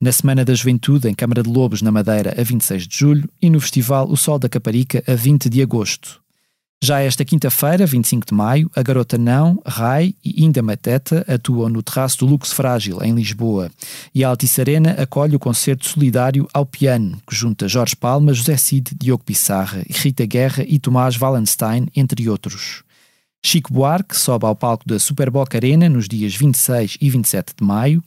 na Semana da Juventude, em Câmara de Lobos, na Madeira, a 26 de julho, e no Festival O Sol da Caparica, a 20 de agosto. Já esta quinta-feira, 25 de maio, a Garota Não, Rai e Inda Mateta atuam no terraço do Lux Frágil, em Lisboa. E a Altice Arena acolhe o concerto solidário ao piano, que junta Jorge Palma, José Cid, Diogo Pissarra, Rita Guerra e Tomás Wallenstein, entre outros. Chico Buarque sobe ao palco da Superboc Arena nos dias 26 e 27 de maio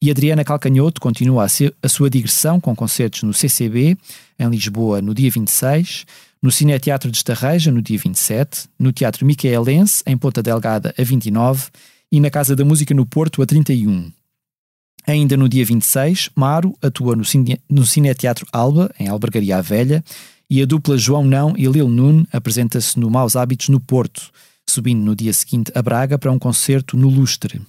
e Adriana Calcanhoto continua a, ser, a sua digressão com concertos no CCB, em Lisboa, no dia 26, no Cineteatro de Estarreja, no dia 27, no Teatro Micaelense, em Ponta Delgada, a 29, e na Casa da Música no Porto, a 31. Ainda no dia 26, Maro atua no, cine, no Cineteatro Alba, em Albergaria Velha, e a dupla João Não e Lil Nun apresenta-se no Maus Hábitos no Porto, subindo no dia seguinte a Braga para um concerto no Lustre.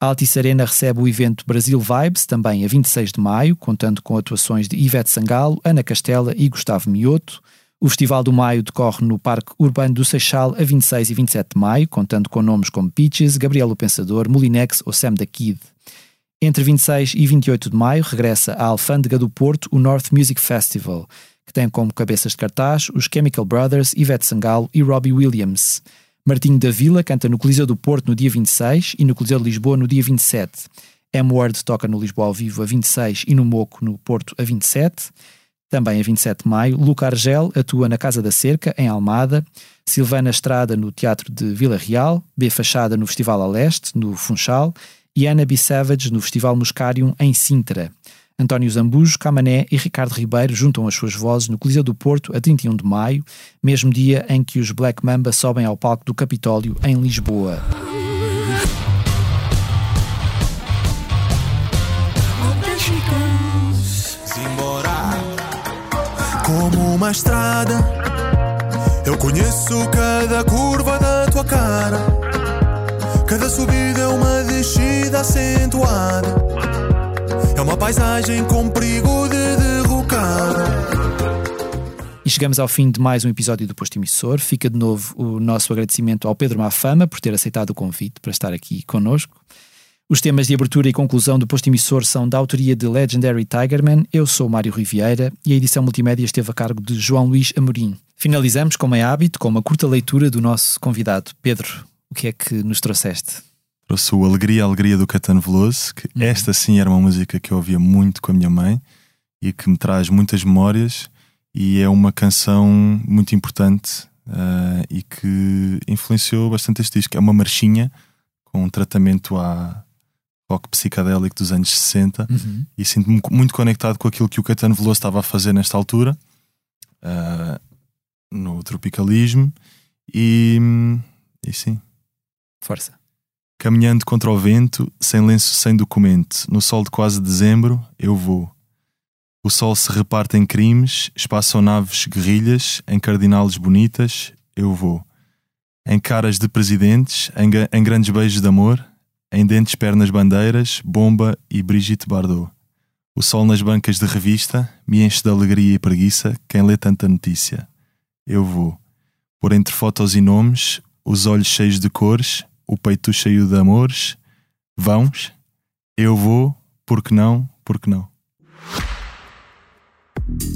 A Altice Arena recebe o evento Brasil Vibes, também a 26 de maio, contando com atuações de Ivete Sangalo, Ana Castela e Gustavo Mioto, o Festival do Maio decorre no Parque Urbano do Seixal a 26 e 27 de maio, contando com nomes como Peaches, Gabriel o Pensador, Molinex ou Sam da Kid. Entre 26 e 28 de maio regressa à Alfândega do Porto o North Music Festival, que tem como cabeças de cartaz os Chemical Brothers, Ivete Sangalo e Robbie Williams. Martinho da Vila canta no Coliseu do Porto no dia 26 e no Coliseu de Lisboa no dia 27. M-Word toca no Lisboa ao vivo a 26 e no Moco no Porto a 27. Também a 27 de maio, Luca Argel atua na Casa da Cerca, em Almada, Silvana Estrada no Teatro de Vila Real, B Fachada no Festival a Leste, no Funchal, e Ana B. Savage no Festival Muscarium, em Sintra. António Zambujo, Camané e Ricardo Ribeiro juntam as suas vozes no Coliseu do Porto a 31 de maio, mesmo dia em que os Black Mamba sobem ao palco do Capitólio, em Lisboa. Como uma estrada. Eu conheço cada curva da tua cara. Cada subida é uma descida acentuada. É uma paisagem com perigo de derrocada. E chegamos ao fim de mais um episódio do Posto Emissor. Fica de novo o nosso agradecimento ao Pedro Mafama por ter aceitado o convite para estar aqui connosco. Os temas de abertura e conclusão do posto emissor são da autoria de Legendary Tigerman. Eu sou Mário Riviera e a edição multimédia esteve a cargo de João Luís Amorim. Finalizamos, como é hábito, com uma curta leitura do nosso convidado. Pedro, o que é que nos trouxeste? Trouxe o Alegria, Alegria do Catano Veloso, que uhum. esta sim era uma música que eu ouvia muito com a minha mãe e que me traz muitas memórias e é uma canção muito importante uh, e que influenciou bastante este disco. É uma marchinha com um tratamento à, rock psicadélico dos anos 60 uhum. e sinto-me muito conectado com aquilo que o Caetano Veloso estava a fazer nesta altura uh, no tropicalismo E, e sim. Força. Caminhando contra o vento, sem lenço, sem documento, no sol de quase dezembro, eu vou. O sol se reparte em crimes, espaçonaves guerrilhas, em cardinales bonitas, eu vou. Em caras de presidentes, em, em grandes beijos de amor, em dentes pernas bandeiras, bomba e Brigitte Bardot. O sol nas bancas de revista me enche de alegria e preguiça quem lê tanta notícia. Eu vou. Por entre fotos e nomes, os olhos cheios de cores, o peito cheio de amores. Vãos? Eu vou, porque não, porque não.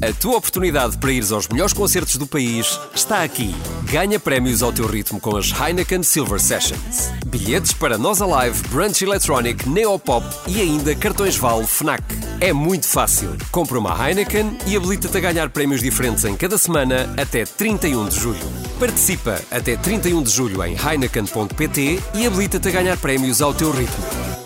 A tua oportunidade para ires aos melhores concertos do país está aqui. Ganha prémios ao teu ritmo com as Heineken Silver Sessions. Bilhetes para Nós Alive, Brunch Electronic, Neopop e ainda cartões Vale Fnac. É muito fácil. Compra uma Heineken e habilita-te a ganhar prémios diferentes em cada semana até 31 de julho. Participa até 31 de julho em heineken.pt e habilita-te a ganhar prémios ao teu ritmo.